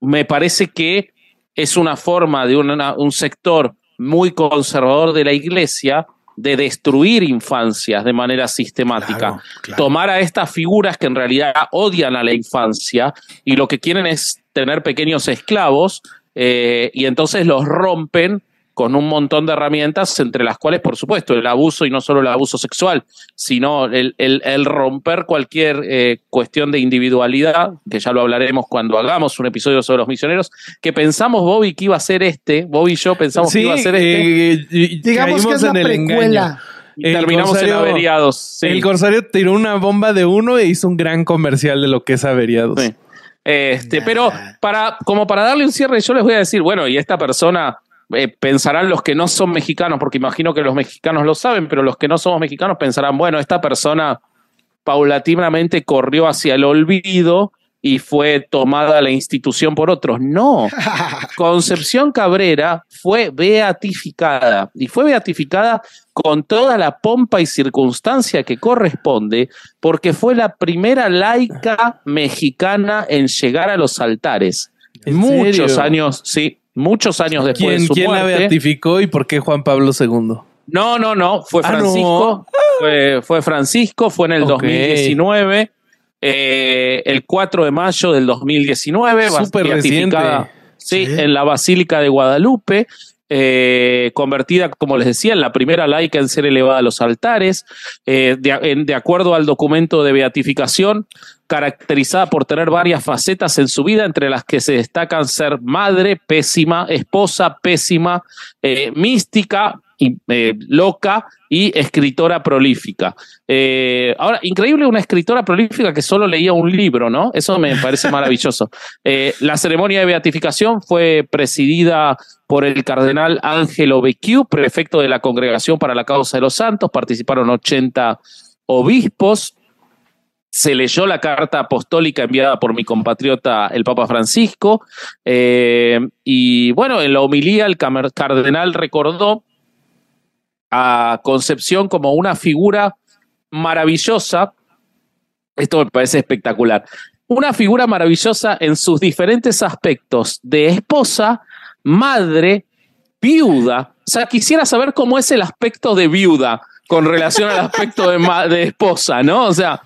me parece que es una forma de una- un sector muy conservador de la iglesia de destruir infancias de manera sistemática. Claro, claro. Tomar a estas figuras que en realidad odian a la infancia y lo que quieren es tener pequeños esclavos eh, y entonces los rompen con un montón de herramientas, entre las cuales, por supuesto, el abuso y no solo el abuso sexual, sino el, el- el romper cualquier eh, cuestión de individualidad, que ya lo hablaremos cuando hagamos un episodio sobre los misioneros, que pensamos, Bobby, que iba a ser este, Bobby y yo pensamos que iba a ser este, eh, y- Digamos que es la en el engaño. precuela. y terminamos en averiados. Sí. El Corsario tiró una bomba de uno e hizo un gran comercial de lo que es averiados. Sí. Este, pero para, como para darle un cierre, yo les voy a decir, bueno, y esta persona eh, pensarán los que no son mexicanos, porque imagino que los mexicanos lo saben, pero los que no somos mexicanos pensarán, bueno, esta persona paulatinamente corrió hacia el olvido y fue tomada la institución por otros. No, Concepción Cabrera fue beatificada y fue beatificada con toda la pompa y circunstancia que corresponde porque fue la primera laica mexicana en llegar a los altares. ¿En Muchos serio? años, sí, muchos años después ¿Quién, de su quién la muerte. beatificó y por qué Juan Pablo II? No, no, no, fue Ah, no. Francisco. Fue, fue Francisco, fue en el Ok. 2019, eh, el 4 de mayo del 2019, bas- Súper beatificada, reciente. Sí, Sí. en la Basílica de Guadalupe, eh, convertida, como les decía, en la primera laica en ser elevada a los altares, eh, de, acuerdo al documento de beatificación, caracterizada por tener varias facetas en su vida, entre las que se destacan ser madre pésima, esposa pésima, eh, mística y eh, loca y escritora prolífica. Eh, ahora, increíble una escritora prolífica que solo leía un libro, ¿no? Eso me parece maravilloso. Eh, la ceremonia de beatificación fue presidida por el cardenal Ángelo Becciu, prefecto de la Congregación para la Causa de los Santos. Participaron 80 obispos. Se leyó la carta apostólica enviada por mi compatriota el Papa Francisco. eh, y bueno, en la homilía el cardenal recordó a Concepción como una figura maravillosa. Esto me parece espectacular. Una figura maravillosa en sus diferentes aspectos de esposa, madre, viuda. O sea, quisiera saber cómo es el aspecto de viuda con relación al aspecto de, de esposa, ¿no? O sea,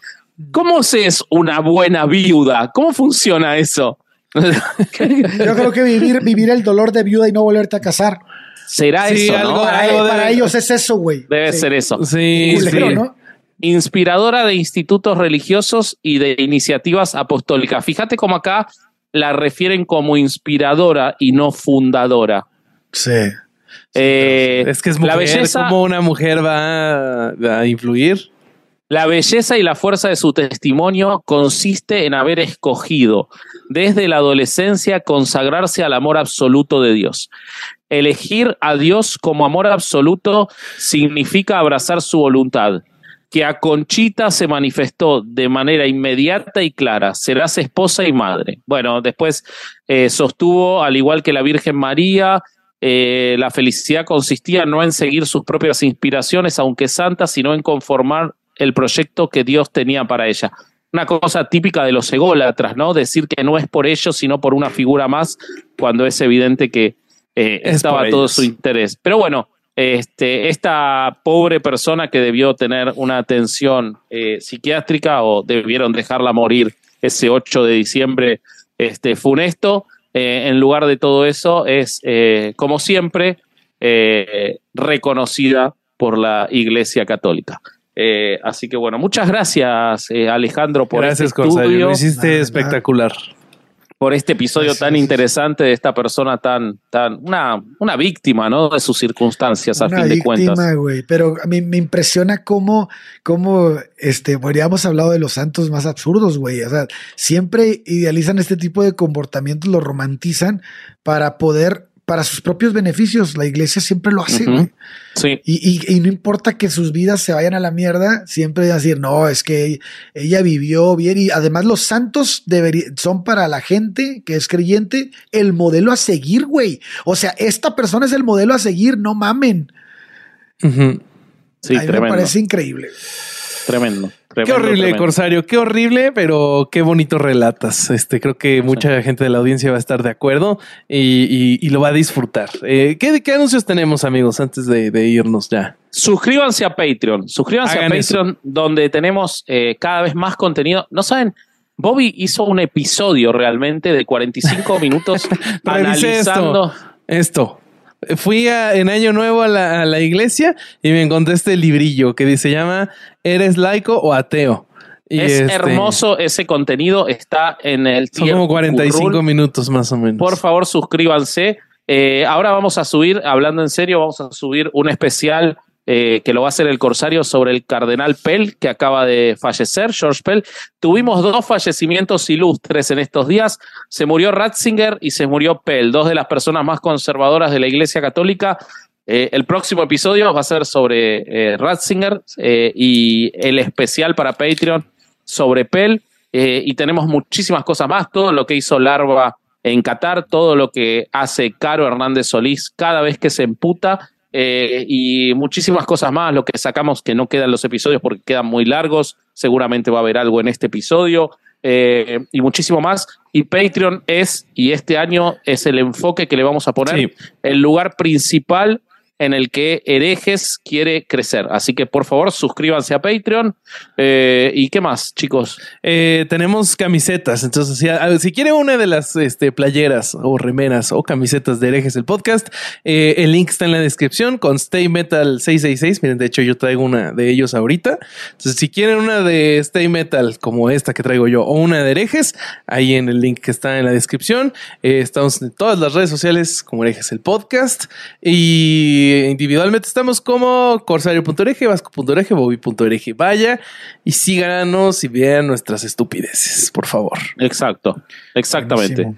¿cómo se es una buena viuda? ¿Cómo funciona eso? Yo creo que vivir, vivir el dolor de viuda y no volverte a casar. ¿Será Sí, eso? algo- ¿no? Para, algo para debe- ellos es eso, güey. Debe Sí. ser eso. Sí, Culero, sí. ¿no? inspiradora de institutos religiosos y de iniciativas apostólicas. Fíjate cómo acá la refieren como inspiradora y no fundadora. Sí. Eh, Es que es la mujer. belleza, ¿Cómo una mujer va a, a influir? La belleza y la fuerza de su testimonio consiste en haber escogido desde la adolescencia consagrarse al amor absoluto de Dios. Elegir a Dios como amor absoluto significa abrazar su voluntad. que a Conchita se manifestó de manera inmediata y clara, serás esposa y madre. Bueno, después eh, sostuvo, al igual que la Virgen María, eh, la felicidad consistía no en seguir sus propias inspiraciones, aunque santas, sino en conformar el proyecto que Dios tenía para ella. Una cosa típica de los ególatras, ¿no? Decir que no es por ellos, sino por una figura más, cuando es evidente que eh, estaba todo su interés. Pero bueno, este, esta pobre persona que debió tener una atención eh, psiquiátrica o debieron dejarla morir ese 8 de diciembre este, funesto, eh, en lugar de todo eso, es, como siempre, reconocida por la Iglesia Católica. Así que bueno, muchas gracias Alejandro por gracias, este estudio. Lo hiciste espectacular por este episodio tan interesante de esta persona tan, tan, una, una víctima, ¿no? De sus circunstancias, a fin de cuentas. güey. Pero a mí me impresiona cómo, cómo, este, habríamos hablado de los santos más absurdos, güey. O sea, siempre idealizan este tipo de comportamientos, lo romantizan para poder para sus propios beneficios. La iglesia siempre lo hace, Sí. Y, no importa que sus vidas se vayan a la mierda, siempre decir, no, es que ella vivió bien. Y además, los santos son para la gente que es creyente el modelo a seguir, güey. O sea, esta persona es el modelo a seguir, no mamen. Sí, me parece increíble. Tremendo. Qué horrible, Corsario, qué horrible, pero qué bonito relatas. Este, creo que mucha gente de la audiencia va a estar de acuerdo y, lo va a disfrutar. Eh, ¿qué, ¿qué, anuncios tenemos, amigos, antes de, irnos ya? Suscríbanse a Patreon. Suscríbanse a Patreon, donde tenemos eh, cada vez más contenido. No saben, Bobby hizo un episodio realmente de 45 minutos analizando. esto fui en Año Nuevo a la, iglesia y me encontré este librillo que dice, llama ¿Eres laico o ateo? Y es este, hermoso ese contenido, está en el Son como 45 minutos más o menos. Por favor, suscríbanse. Eh, ahora vamos a subir, hablando en serio, vamos a subir un especial eh, que lo va a hacer el Corsario sobre el cardenal Pell, que acaba de fallecer, George Pell. Tuvimos dos fallecimientos ilustres en estos días. Se murió Ratzinger y se murió Pell, dos de las personas más conservadoras de la Iglesia Católica. Eh, el próximo episodio va a ser sobre eh, Ratzinger y el especial para Patreon sobre Pell. y tenemos muchísimas cosas más, todo lo que hizo Larva en Qatar, todo lo que hace Caro Hernández Solís cada vez que se emputa eh, y muchísimas cosas más, lo que sacamos que no quedan los episodios porque quedan muy largos, seguramente va a haber algo en este episodio eh, y muchísimo más. Y Patreon es, y este año es el enfoque que le vamos a poner, el lugar principal en el que Herejes quiere crecer. Así que por favor suscríbanse a Patreon. Eh, ¿Y qué más, chicos? Eh, tenemos camisetas. Entonces, si, si quiere una de las este, playeras o remeras o camisetas de Herejes el podcast, eh, el link está en la descripción con Stay Metal 666. Miren, de hecho, yo traigo una de ellos ahorita. Entonces, si quieren una de Stay Metal como esta que traigo yo o una de Herejes, ahí en el link que está en la descripción. estamos en todas las redes sociales como Herejes el podcast. Y individualmente estamos como corsario.org, vasco.org, bobby.org. Vaya y síganos y vean nuestras estupideces, por favor. Exacto, exactamente.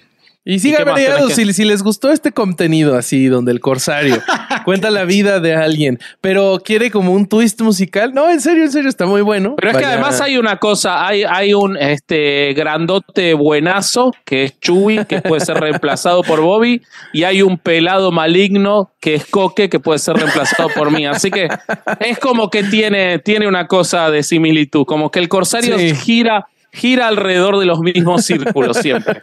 Y sigan variados si, si, les gustó este contenido así, donde el corsario cuenta la vida de alguien, pero quiere como un twist musical. No, en serio, en serio, está muy bueno. Pero es que además hay una cosa, hay, hay un este grandote buenazo que es Chuy, que puede ser reemplazado por Bobby, y hay un pelado maligno que es Coque, que puede ser reemplazado por mí. Así que es como que tiene, tiene una cosa de similitud, como que el corsario gira gira alrededor de los mismos círculos siempre.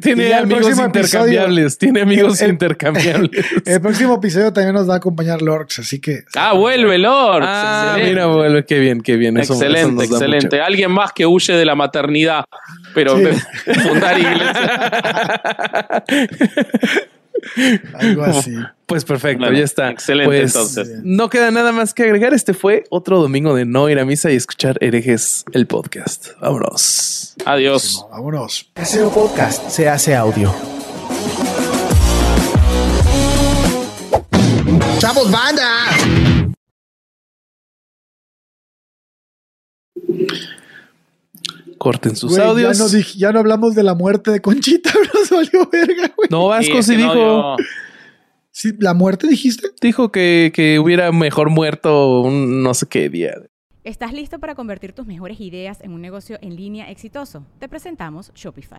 Tiene amigos intercambiables, tiene amigos intercambiables. El próximo episodio también nos va a acompañar Lorx, así que. Ah, vuelve Lorx. Ah, mira, vuelve, qué bien, qué bien. excelente, excelente. Alguien más que huye de la maternidad, pero fundar iglesia. Algo así. Pues perfecto, ya está. Excelente, pues, entonces. No queda nada más que agregar. Este fue otro domingo de no ir a misa y escuchar herejes el podcast. Vámonos. Adiós. Vámonos. Ese podcast se hace audio. ¡Chavos, banda! Corten sus audios. Ya no, hablamos de la muerte de Conchita, nos valió verga, güey. No, Vasco sí, dijo. ¿La muerte dijiste? Dijo que, que hubiera mejor muerto un no sé qué día. ¿Estás listo para convertir tus mejores ideas en un negocio en línea exitoso? Te presentamos Shopify.